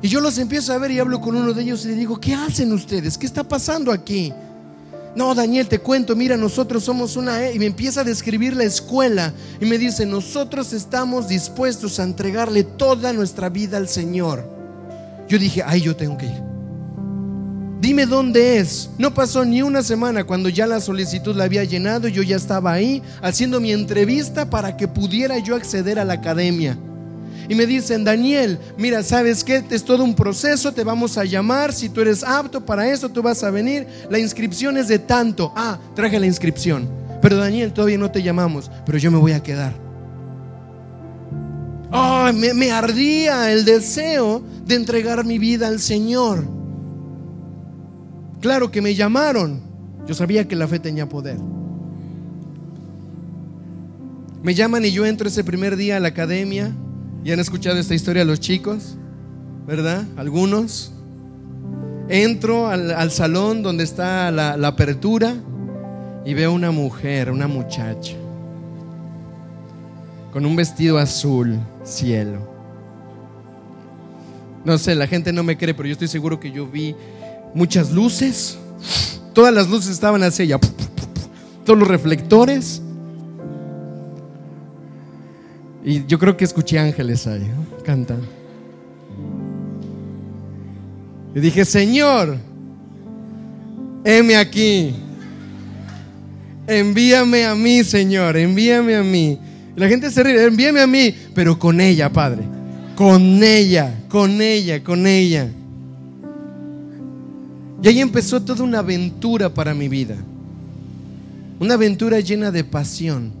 Y yo los empiezo a ver y hablo con uno de ellos y le digo, ¿qué hacen ustedes? ¿Qué está pasando aquí? No, Daniel, te cuento, mira, nosotros somos una... E", y me empieza a describir la escuela y me dice, nosotros estamos dispuestos a entregarle toda nuestra vida al Señor. Yo dije, ay, yo tengo que ir. Dime dónde es. No pasó ni una semana cuando ya la solicitud la había llenado, yo ya estaba ahí haciendo mi entrevista para que pudiera yo acceder a la academia y me dicen, Daniel, mira, ¿sabes qué? Es todo un proceso, te vamos a llamar, si tú eres apto para eso, tú vas a venir, la inscripción es de tanto. Ah, traje la inscripción, pero Daniel, todavía no te llamamos, pero yo me voy a quedar. Oh, me, me ardía el deseo de entregar mi vida al Señor. Claro que me llamaron. Yo sabía que la fe tenía poder. Me llaman y yo entro ese primer día a la academia. ¿Ya han escuchado esta historia los chicos? ¿Verdad? Algunos. Entro al, salón donde está la, la apertura y veo una mujer, una muchacha, con un vestido azul, cielo. No sé, la gente no me cree, pero yo estoy seguro que yo vi muchas luces. Todas las luces estaban hacia ella. Todos los reflectores. Y yo creo que escuché ángeles ahí, cantan. Y dije, Señor, heme aquí. Envíame a mí, Señor, envíame a mí. la gente se ríe, envíame a mí, pero con ella, Padre. Con ella, con ella, con ella. Y ahí empezó toda una aventura para mi vida. Una aventura llena de pasión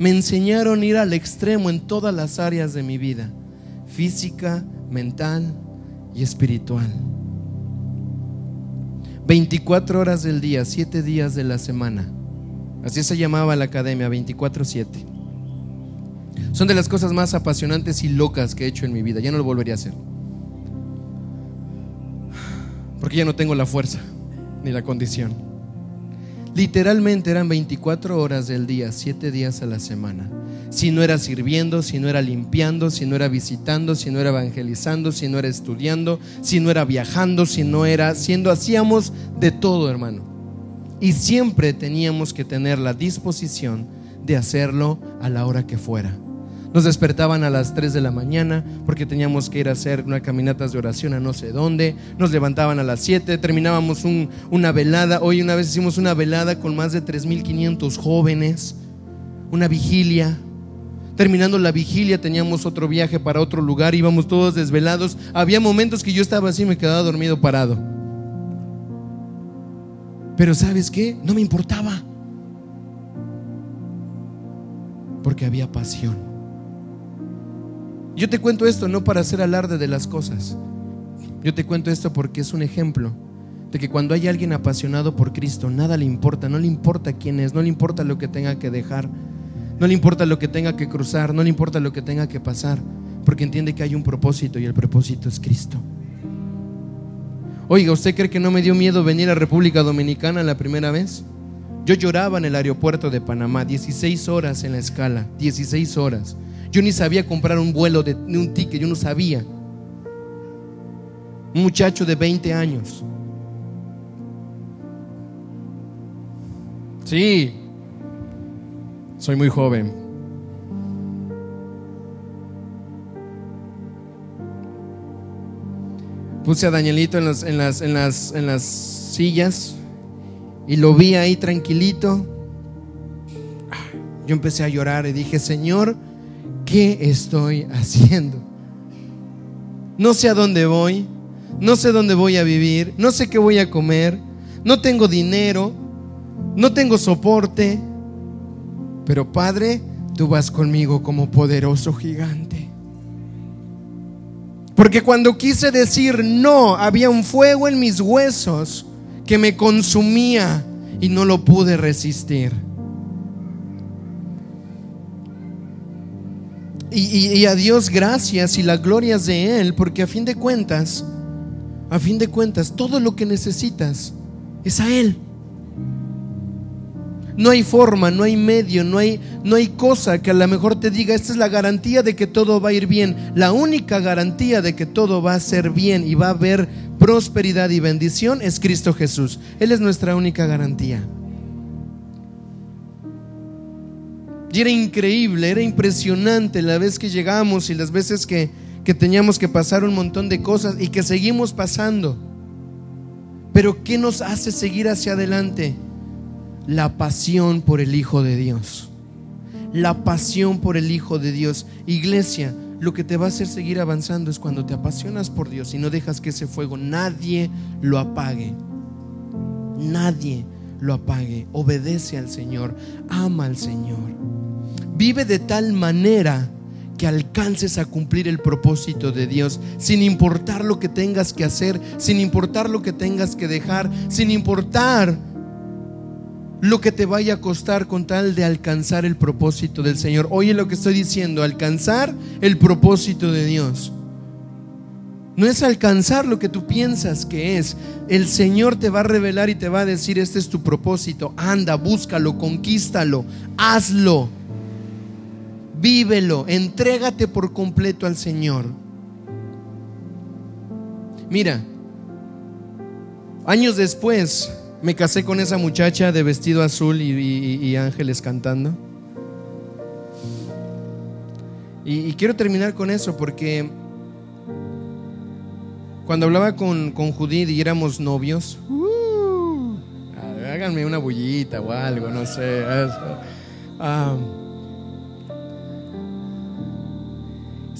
me enseñaron a ir al extremo en todas las áreas de mi vida, física, mental y espiritual. 24 horas del día, 7 días de la semana. Así se llamaba la academia, 24-7. Son de las cosas más apasionantes y locas que he hecho en mi vida. Ya no lo volvería a hacer. Porque ya no tengo la fuerza ni la condición. Literalmente eran 24 horas del día, 7 días a la semana. Si no era sirviendo, si no era limpiando, si no era visitando, si no era evangelizando, si no era estudiando, si no era viajando, si no era haciendo, hacíamos de todo, hermano. Y siempre teníamos que tener la disposición de hacerlo a la hora que fuera. Nos despertaban a las 3 de la mañana porque teníamos que ir a hacer una caminatas de oración a no sé dónde. Nos levantaban a las 7, terminábamos una velada. Hoy una vez hicimos una velada con más de 3.500 jóvenes, una vigilia. Terminando la vigilia teníamos otro viaje para otro lugar, íbamos todos desvelados. Había momentos que yo estaba así, me quedaba dormido parado. Pero ¿sabes qué? No me importaba. Porque había pasión. Yo te cuento esto no para hacer alarde de las cosas. Yo te cuento esto porque es un ejemplo de que cuando hay alguien apasionado por Cristo, nada le importa, no le importa quién es, no le importa lo que tenga que dejar, no le importa lo que tenga que cruzar, no le importa lo que tenga que pasar, porque entiende que hay un propósito y el propósito es Cristo. Oiga, ¿usted cree que no me dio miedo venir a República Dominicana la primera vez? Yo lloraba en el aeropuerto de Panamá, 16 horas en la escala, 16 horas. Yo ni sabía comprar un vuelo de ni un ticket, yo no sabía. Un muchacho de 20 años. Sí, soy muy joven. Puse a Danielito en las, en las, en las, en las sillas y lo vi ahí tranquilito. Yo empecé a llorar y dije, Señor, ¿qué estoy haciendo? No sé a dónde voy, no sé dónde voy a vivir, no sé qué voy a comer, no tengo dinero, no tengo soporte, pero Padre, tú vas conmigo como poderoso gigante. Porque cuando quise decir no, había un fuego en mis huesos que me consumía y no lo pude resistir. Y, a Dios gracias y las glorias de Él, porque a fin de cuentas, a fin de cuentas, todo lo que necesitas es a Él. No hay forma, no hay medio, no hay, no hay cosa que a lo mejor te diga, esta es la garantía de que todo va a ir bien. La única garantía de que todo va a ser bien y va a haber prosperidad y bendición es Cristo Jesús. Él es nuestra única garantía. Y era increíble, era impresionante la vez que llegamos y las veces que, que teníamos que pasar un montón de cosas y que seguimos pasando. Pero ¿qué nos hace seguir hacia adelante? la pasión por el Hijo de Dios. La pasión por el Hijo de Dios. Iglesia, lo que te va a hacer seguir avanzando es cuando te apasionas por Dios y no dejas que ese fuego nadie lo apague. Nadie lo apague. Obedece al Señor. Ama al Señor. Vive de tal manera que alcances a cumplir el propósito de Dios, sin importar lo que tengas que hacer, sin importar lo que tengas que dejar, sin importar lo que te vaya a costar con tal de alcanzar el propósito del Señor. Oye lo que estoy diciendo, alcanzar el propósito de Dios. No es alcanzar lo que tú piensas que es. El Señor te va a revelar y te va a decir, este es tu propósito. Anda, búscalo, conquístalo, hazlo. Vívelo, entrégate por completo al Señor. Mira, años después, me casé con esa muchacha de vestido azul y, ángeles cantando. Y, quiero terminar con eso porque cuando hablaba con, con Judith y éramos novios, uh, háganme una bullita o algo, no sé. Ah,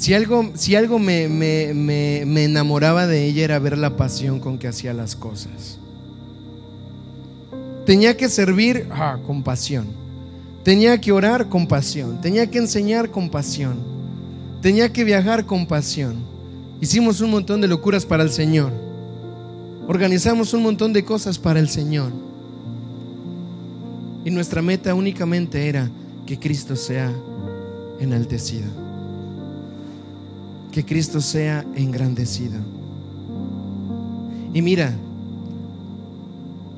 si algo, si algo me, me enamoraba de ella era ver la pasión con que hacía las cosas. Tenía que servir ah, con pasión. Tenía que orar con pasión. Tenía que enseñar con pasión. Tenía que viajar con pasión. Hicimos un montón de locuras para el Señor. Organizamos un montón de cosas para el Señor. Y nuestra meta únicamente era que Cristo sea enaltecido. Que Cristo sea engrandecido. Y mira,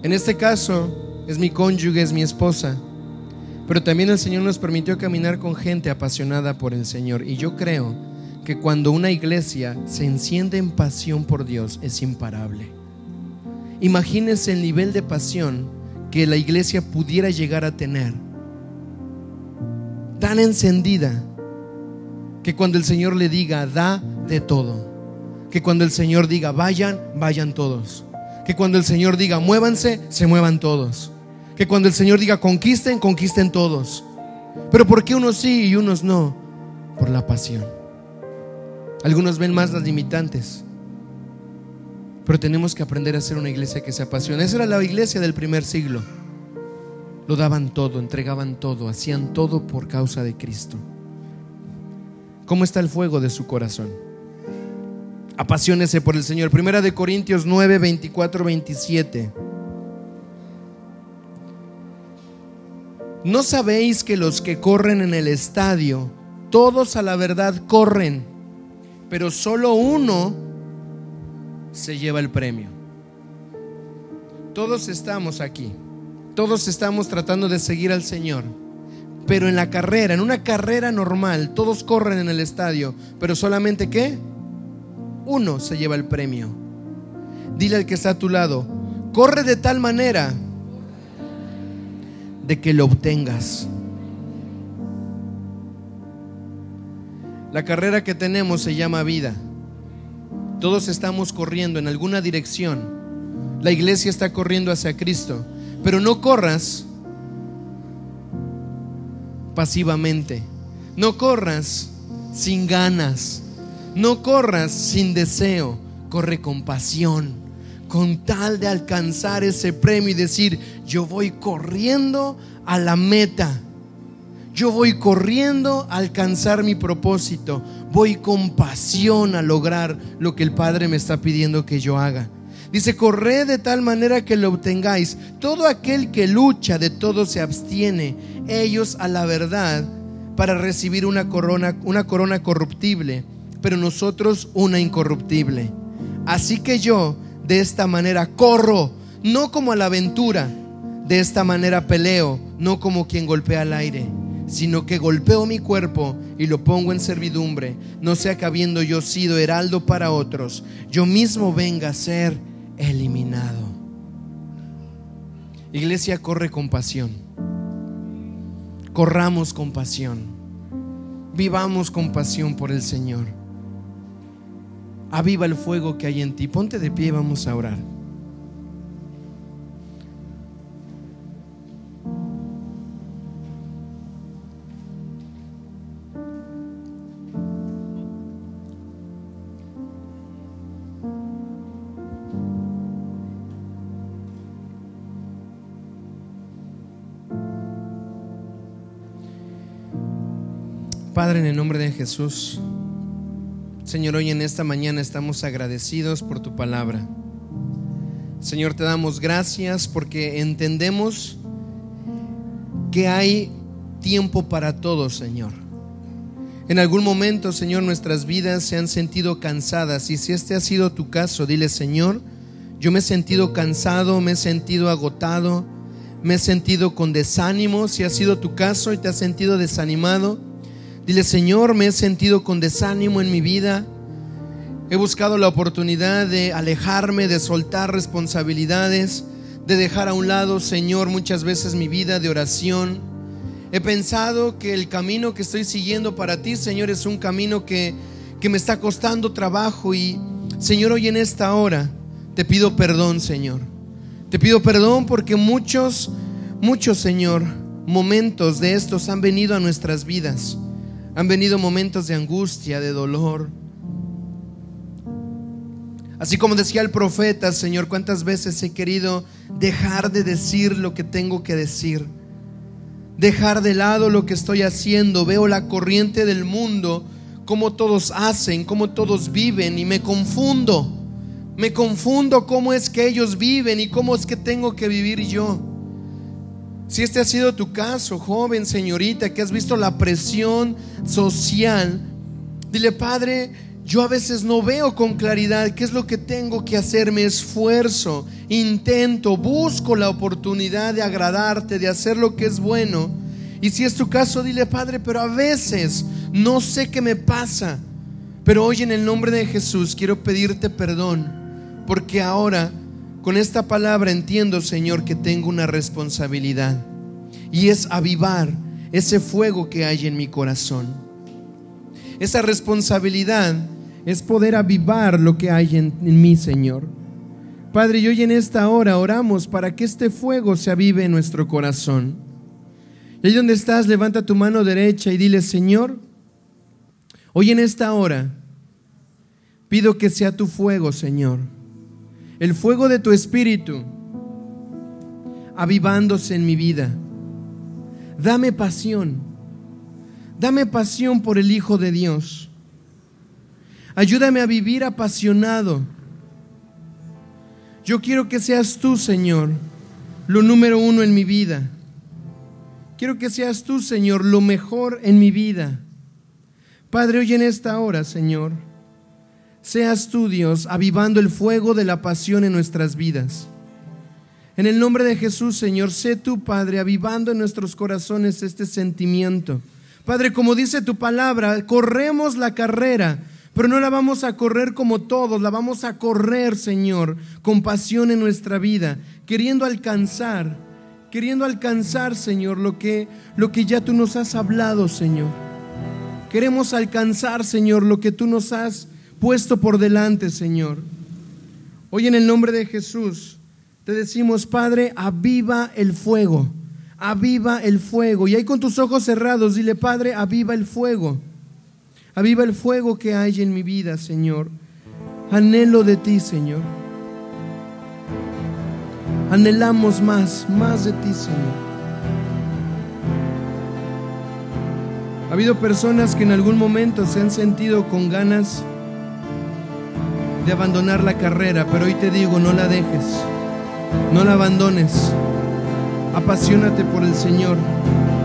en este caso, es mi cónyuge, es mi esposa. Pero también el Señor nos permitió caminar con gente apasionada por el Señor. Y yo creo que cuando una iglesia se enciende en pasión por Dios es imparable. Imagínense el nivel de pasión que la iglesia pudiera llegar a tener. Tan encendida que cuando el Señor le diga, da de todo. Que cuando el Señor diga, vayan, vayan todos. Que cuando el Señor diga, muévanse, se muevan todos. Que cuando el Señor diga conquisten, conquisten todos. Pero ¿por qué unos sí y unos no? Por la pasión. Algunos ven más las limitantes. Pero tenemos que aprender a ser una iglesia que se apasiona. Esa era la iglesia del primer siglo. Lo daban todo, entregaban todo, hacían todo por causa de Cristo. ¿Cómo está el fuego de su corazón? Apasionese por el Señor. Primera de Corintios 9, 24, 27. ¿No sabéis que los que corren en el estadio, todos a la verdad corren, pero solo uno se lleva el premio? Todos estamos aquí. Todos estamos tratando de seguir al Señor. Pero en la carrera, en una carrera normal, todos corren en el estadio, pero solamente ¿qué? Uno se lleva el premio. Dile al que está a tu lado, corre de tal manera de que lo obtengas. La carrera que tenemos se llama vida. Todos estamos corriendo en alguna dirección. La iglesia está corriendo hacia Cristo. Pero no corras pasivamente. No corras sin ganas. No corras sin deseo. Corre con pasión. Con tal de alcanzar ese premio y decir, yo voy corriendo a la meta. Yo voy corriendo a alcanzar mi propósito. Voy con pasión a lograr lo que el Padre me está pidiendo que yo haga. Dice, corred de tal manera que lo obtengáis. Todo aquel que lucha de todo se abstiene. Ellos a la verdad para recibir una corona, una corona corruptible, pero nosotros una incorruptible. Así que yo de esta manera corro, no como a la aventura. De esta manera peleo, no como quien golpea al aire sino que golpeo mi cuerpo y lo pongo en servidumbre, no sea que habiendo yo sido heraldo para otros, yo mismo venga a ser eliminado. Iglesia, corre con pasión. Corramos con pasión. Vivamos con pasión por el Señor. Aviva el fuego que hay en ti. Ponte de pie, vamos a orar. En el nombre de Jesús, Señor, hoy en esta mañana estamos agradecidos por tu palabra. Señor, te damos gracias porque entendemos que hay tiempo para todo, Señor. En algún momento, Señor, nuestras vidas se han sentido cansadas y si este ha sido tu caso, dile, Señor, yo me he sentido cansado, me he sentido agotado, me he sentido con desánimo. Si ha sido tu caso y te has sentido desanimado, Dile, Señor, me he sentido con desánimo en mi vida. He buscado la oportunidad de alejarme, de soltar responsabilidades, de dejar a un lado, Señor, muchas veces mi vida de oración. He pensado que el camino que estoy siguiendo para ti, Señor, es un camino que, que me está costando trabajo. Y, Señor, hoy en esta hora te pido perdón, Señor. Te pido perdón porque muchos, muchos, Señor, momentos de estos han venido a nuestras vidas. Han venido momentos de angustia, de dolor. Así como decía el profeta, Señor, cuántas veces he querido dejar de decir lo que tengo que decir. Dejar de lado lo que estoy haciendo. Veo la corriente del mundo, cómo todos hacen, cómo todos viven y me confundo. Me confundo cómo es que ellos viven y cómo es que tengo que vivir yo. Si este ha sido tu caso, joven, señorita, que has visto la presión social, dile, Padre, yo a veces no veo con claridad qué es lo que tengo que hacer, me esfuerzo, intento, busco la oportunidad de agradarte, de hacer lo que es bueno. Y si es tu caso, dile, Padre, pero a veces no sé qué me pasa. Pero hoy en el nombre de Jesús quiero pedirte perdón, porque ahora con esta palabra entiendo, Señor, que tengo una responsabilidad y es avivar ese fuego que hay en mi corazón. Esa responsabilidad es poder avivar lo que hay en, mí, Señor. Padre, y hoy en esta hora oramos para que este fuego se avive en nuestro corazón. Y ahí donde estás, levanta tu mano derecha y dile, Señor, hoy en esta hora pido que sea tu fuego, Señor el fuego de tu espíritu avivándose en mi vida. Dame pasión, dame pasión por el Hijo de Dios. Ayúdame a vivir apasionado. Yo quiero que seas tú, Señor, lo número uno en mi vida. Quiero que seas tú, Señor, lo mejor en mi vida. Padre, hoy en esta hora, Señor, seas tú, Dios, avivando el fuego de la pasión en nuestras vidas. En el nombre de Jesús, Señor, sé tu Padre, avivando en nuestros corazones este sentimiento. Padre, como dice tu palabra, corremos la carrera, pero no la vamos a correr como todos, la vamos a correr, Señor, con pasión en nuestra vida, queriendo alcanzar, queriendo alcanzar, Señor, lo que, lo que ya tú nos has hablado, Señor. Queremos alcanzar, Señor, lo que tú nos has puesto por delante, Señor. Hoy en el nombre de Jesús te decimos, Padre, aviva el fuego, aviva el fuego. Y ahí con tus ojos cerrados, dile, Padre, aviva el fuego. Aviva el fuego que hay en mi vida, Señor. Anhelo de ti, Señor. Anhelamos más, más de ti, Señor. Ha habido personas que en algún momento se han sentido con ganas de abandonar la carrera, pero hoy te digo, no la dejes, no la abandones, apasionate por el Señor.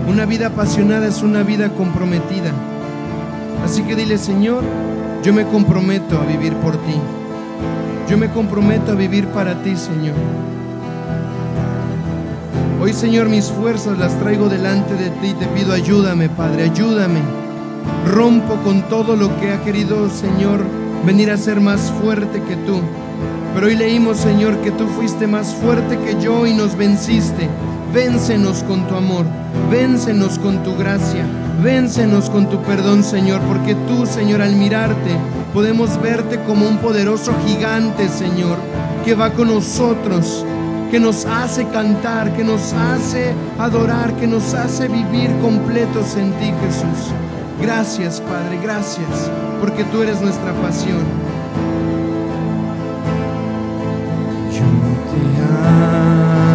Una vida apasionada es una vida comprometida. Así que dile, Señor, yo me comprometo a vivir por ti. Yo me comprometo a vivir para ti, Señor. Hoy, Señor, mis fuerzas las traigo delante de ti. Te pido, ayúdame, Padre, ayúdame. Rompo con todo lo que ha querido, Señor, venir a ser más fuerte que tú. Pero hoy leímos, Señor, que tú fuiste más fuerte que yo y nos venciste. Véncenos con tu amor, véncenos con tu gracia, véncenos con tu perdón, Señor, porque tú, Señor, al mirarte, podemos verte como un poderoso gigante, Señor, que va con nosotros, que nos hace cantar, que nos hace adorar, que nos hace vivir completos en ti, Jesús. Gracias, Padre, gracias, porque tú eres nuestra pasión. Yo te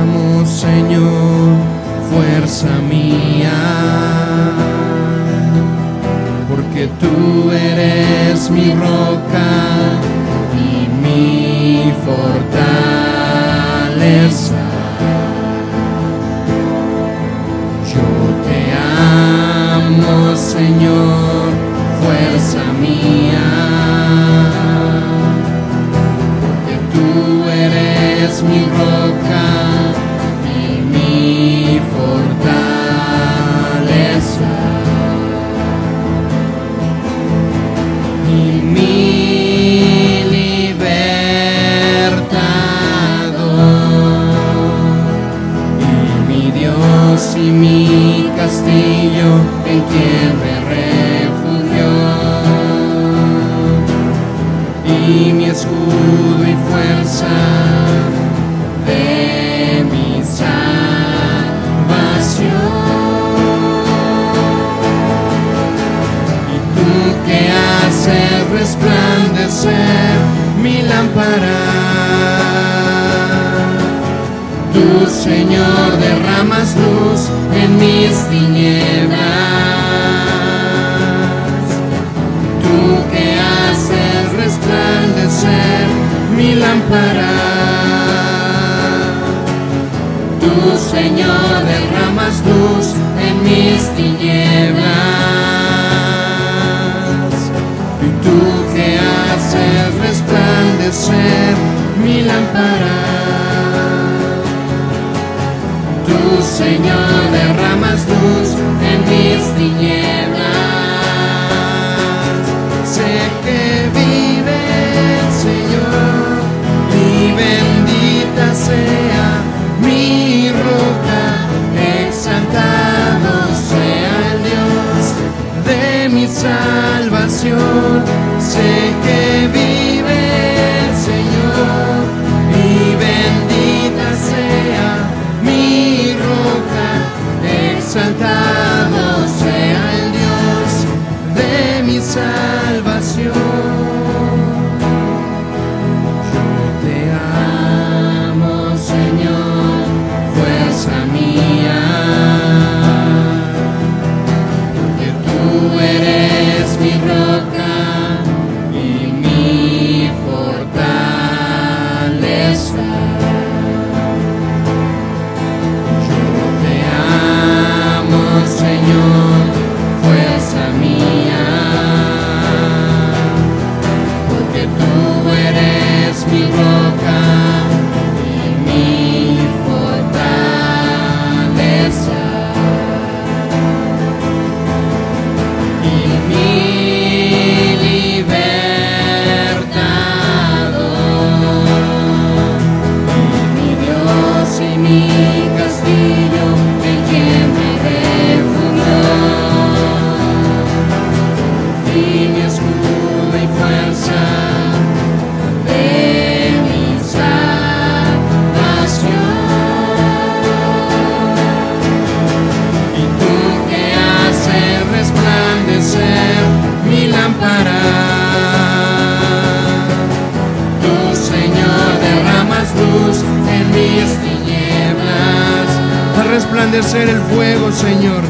amo, Señor, fuerza mía, porque tú eres mi roca y mi fortaleza. Señor, fuerza mía, porque tú eres mi roca y mi fortaleza. Y mi libertador. Y mi Dios y mi castillo mi lámpara Tú, Señor, derramas luz en mis tinieblas. Tú que haces resplandecer mi lámpara. Tú, Señor, derramas luz en mis tinieblas. Resplandecer mi lámpara. Tú, Señor, derramas luz en mis tinieblas. Sé que vive el Señor y bendita sea mi roca, exaltado sea el Dios de mi salvación. Resplandecer el fuego, Señor.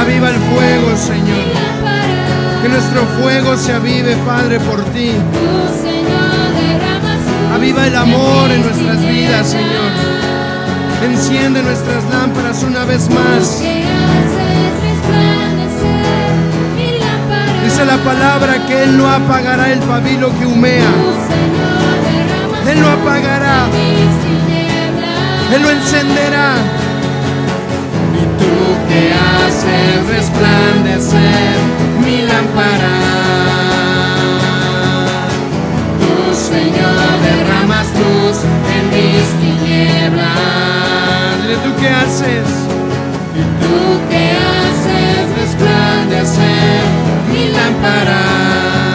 Aviva el fuego, Señor. Que nuestro fuego se avive, Padre, por ti. Aviva el amor en nuestras vidas, Señor. Enciende nuestras lámparas una vez más. Dice la palabra que Él no apagará el pabilo que humea. Él lo apagará. Él lo encenderá. Y tú que haces resplandecer mi lámpara. Tú, Señor, derramas luz en mis tinieblas. Dile tú que haces. Y tú que haces resplandecer mi lámpara.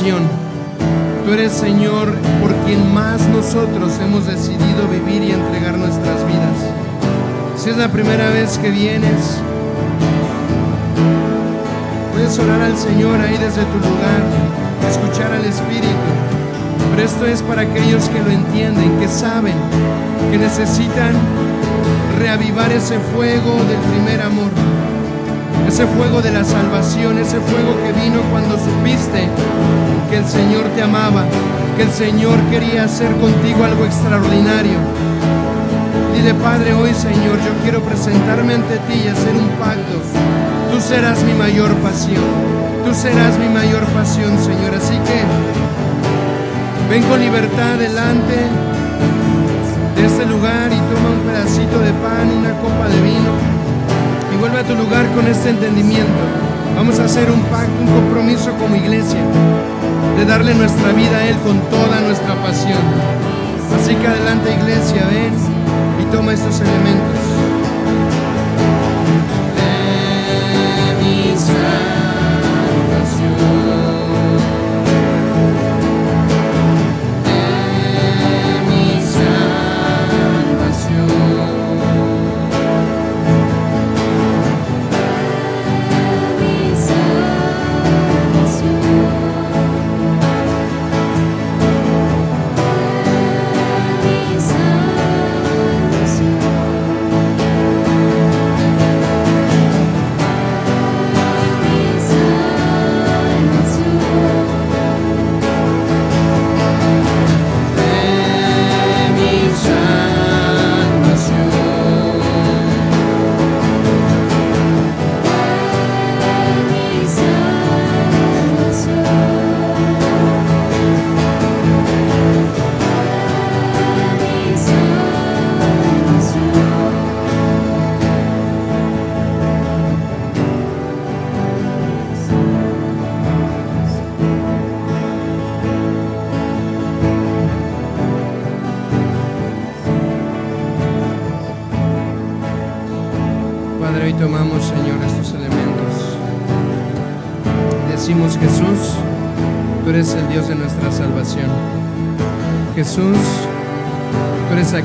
Tú eres, Señor, por quien más nosotros hemos decidido vivir y entregar nuestras vidas. Si es la primera vez que vienes, puedes orar al Señor ahí desde tu lugar, escuchar al Espíritu. Pero esto es para aquellos que lo entienden, que saben, que necesitan reavivar ese fuego del primer amor ese fuego de la salvación, ese fuego que vino cuando supiste que el Señor te amaba, que el Señor quería hacer contigo algo extraordinario. Dile, Padre, hoy Señor, yo quiero presentarme ante ti y hacer un pacto. Tú serás mi mayor pasión, tú serás mi mayor pasión, Señor. Así que ven con libertad delante de este lugar y toma un pedacito de pan, una copa de vino vuelve a tu lugar con este entendimiento. Vamos a hacer un pacto, un compromiso como iglesia de darle nuestra vida a Él con toda nuestra pasión. Así que adelante iglesia, ven y toma estos elementos. De mi salvación.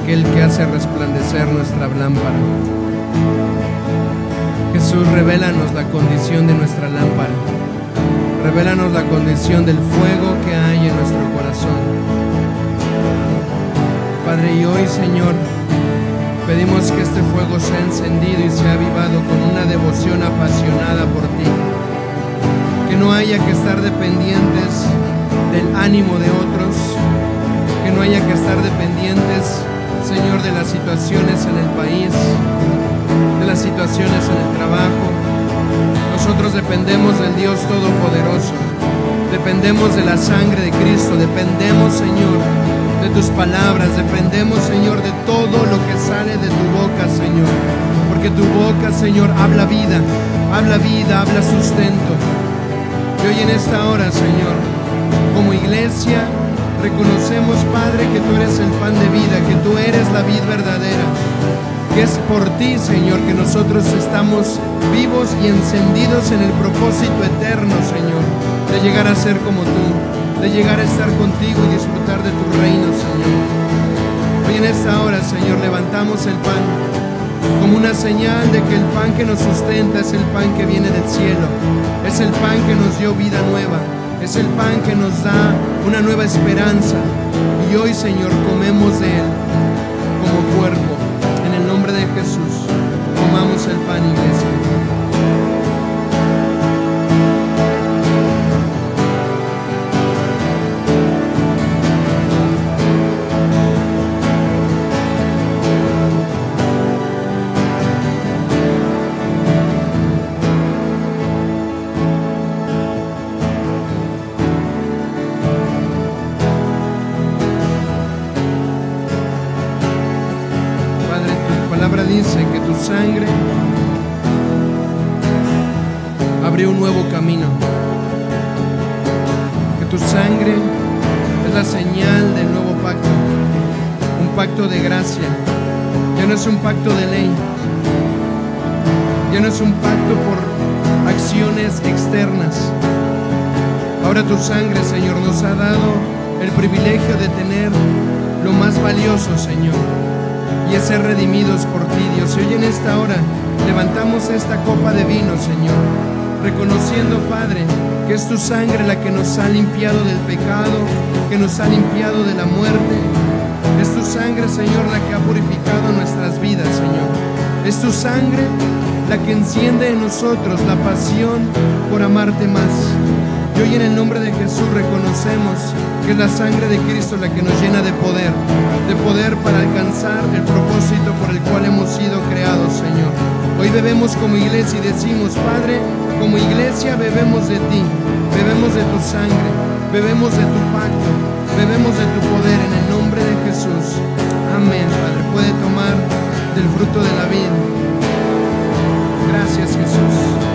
Aquel que hace resplandecer nuestra lámpara. Jesús, revélanos la condición de nuestra lámpara. Revélanos la condición del fuego que hay en nuestro corazón. Padre, y hoy, Señor, pedimos que este fuego sea encendido y sea avivado con una devoción apasionada por ti. Que no haya que estar dependientes del ánimo de otros, que no haya que estar dependientes, Señor, de las situaciones en el país, de las situaciones en el trabajo. Nosotros dependemos del Dios Todopoderoso, dependemos de la sangre de Cristo, dependemos, Señor, de tus palabras, dependemos, Señor, de todo lo que sale de tu boca, Señor. Porque tu boca, Señor, habla vida, habla vida, habla sustento. Y hoy en esta hora, Señor, como iglesia, reconocemos, Padre, que tú eres el pan de vida, que tú eres la vida verdadera. Que es por ti, Señor, que nosotros estamos vivos y encendidos en el propósito eterno, Señor, de llegar a ser como tú, de llegar a estar contigo y disfrutar de tu reino, Señor. Hoy en esta hora, Señor, levantamos el pan como una señal de que el pan que nos sustenta es el pan que viene del cielo, es el pan que nos dio vida nueva, es el pan que nos da una nueva esperanza. Y hoy, Señor, comemos de él como cuerpo. En el nombre de Jesús, comamos el pan, iglesia. Tu sangre, Señor, nos ha dado el privilegio de tener lo más valioso, Señor y es ser redimidos por ti, Dios. Y hoy en esta hora levantamos esta copa de vino, Señor, reconociendo, Padre, que es tu sangre la que nos ha limpiado del pecado, que nos ha limpiado de la muerte. Es tu sangre, Señor, la que ha purificado nuestras vidas, Señor. Es tu sangre la que enciende en nosotros la pasión por amarte más. Y hoy en el nombre de Jesús reconocemos que es la sangre de Cristo la que nos llena de poder, de poder para alcanzar el propósito por el cual hemos sido creados, Señor. Hoy bebemos como iglesia y decimos, Padre, como iglesia bebemos de ti, bebemos de tu sangre, bebemos de tu pacto, bebemos de tu poder en el nombre de Jesús. Amén, Padre. Puede tomar del fruto de la vida. Gracias, Jesús.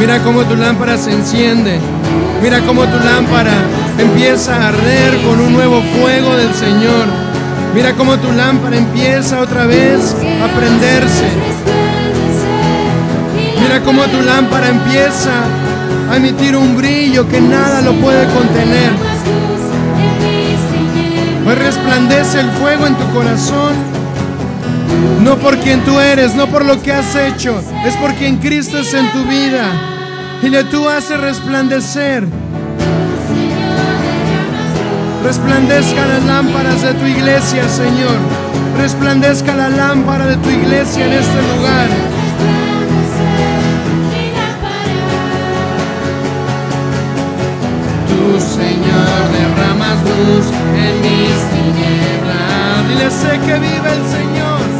Mira cómo tu lámpara se enciende. Mira cómo tu lámpara empieza a arder con un nuevo fuego del Señor. Mira cómo tu lámpara empieza otra vez a prenderse. Mira cómo tu lámpara empieza a emitir un brillo que nada lo puede contener. Hoy resplandece el fuego en tu corazón. No por quien tú eres, no por lo que has hecho, es por quien Cristo es en tu vida. Dile, tú haces resplandecer. Resplandezca las lámparas de tu iglesia, Señor. Resplandezca la lámpara de tu iglesia en este lugar. Tú, Señor, derramas luz en mis tinieblas. Dile, sé que vive el Señor.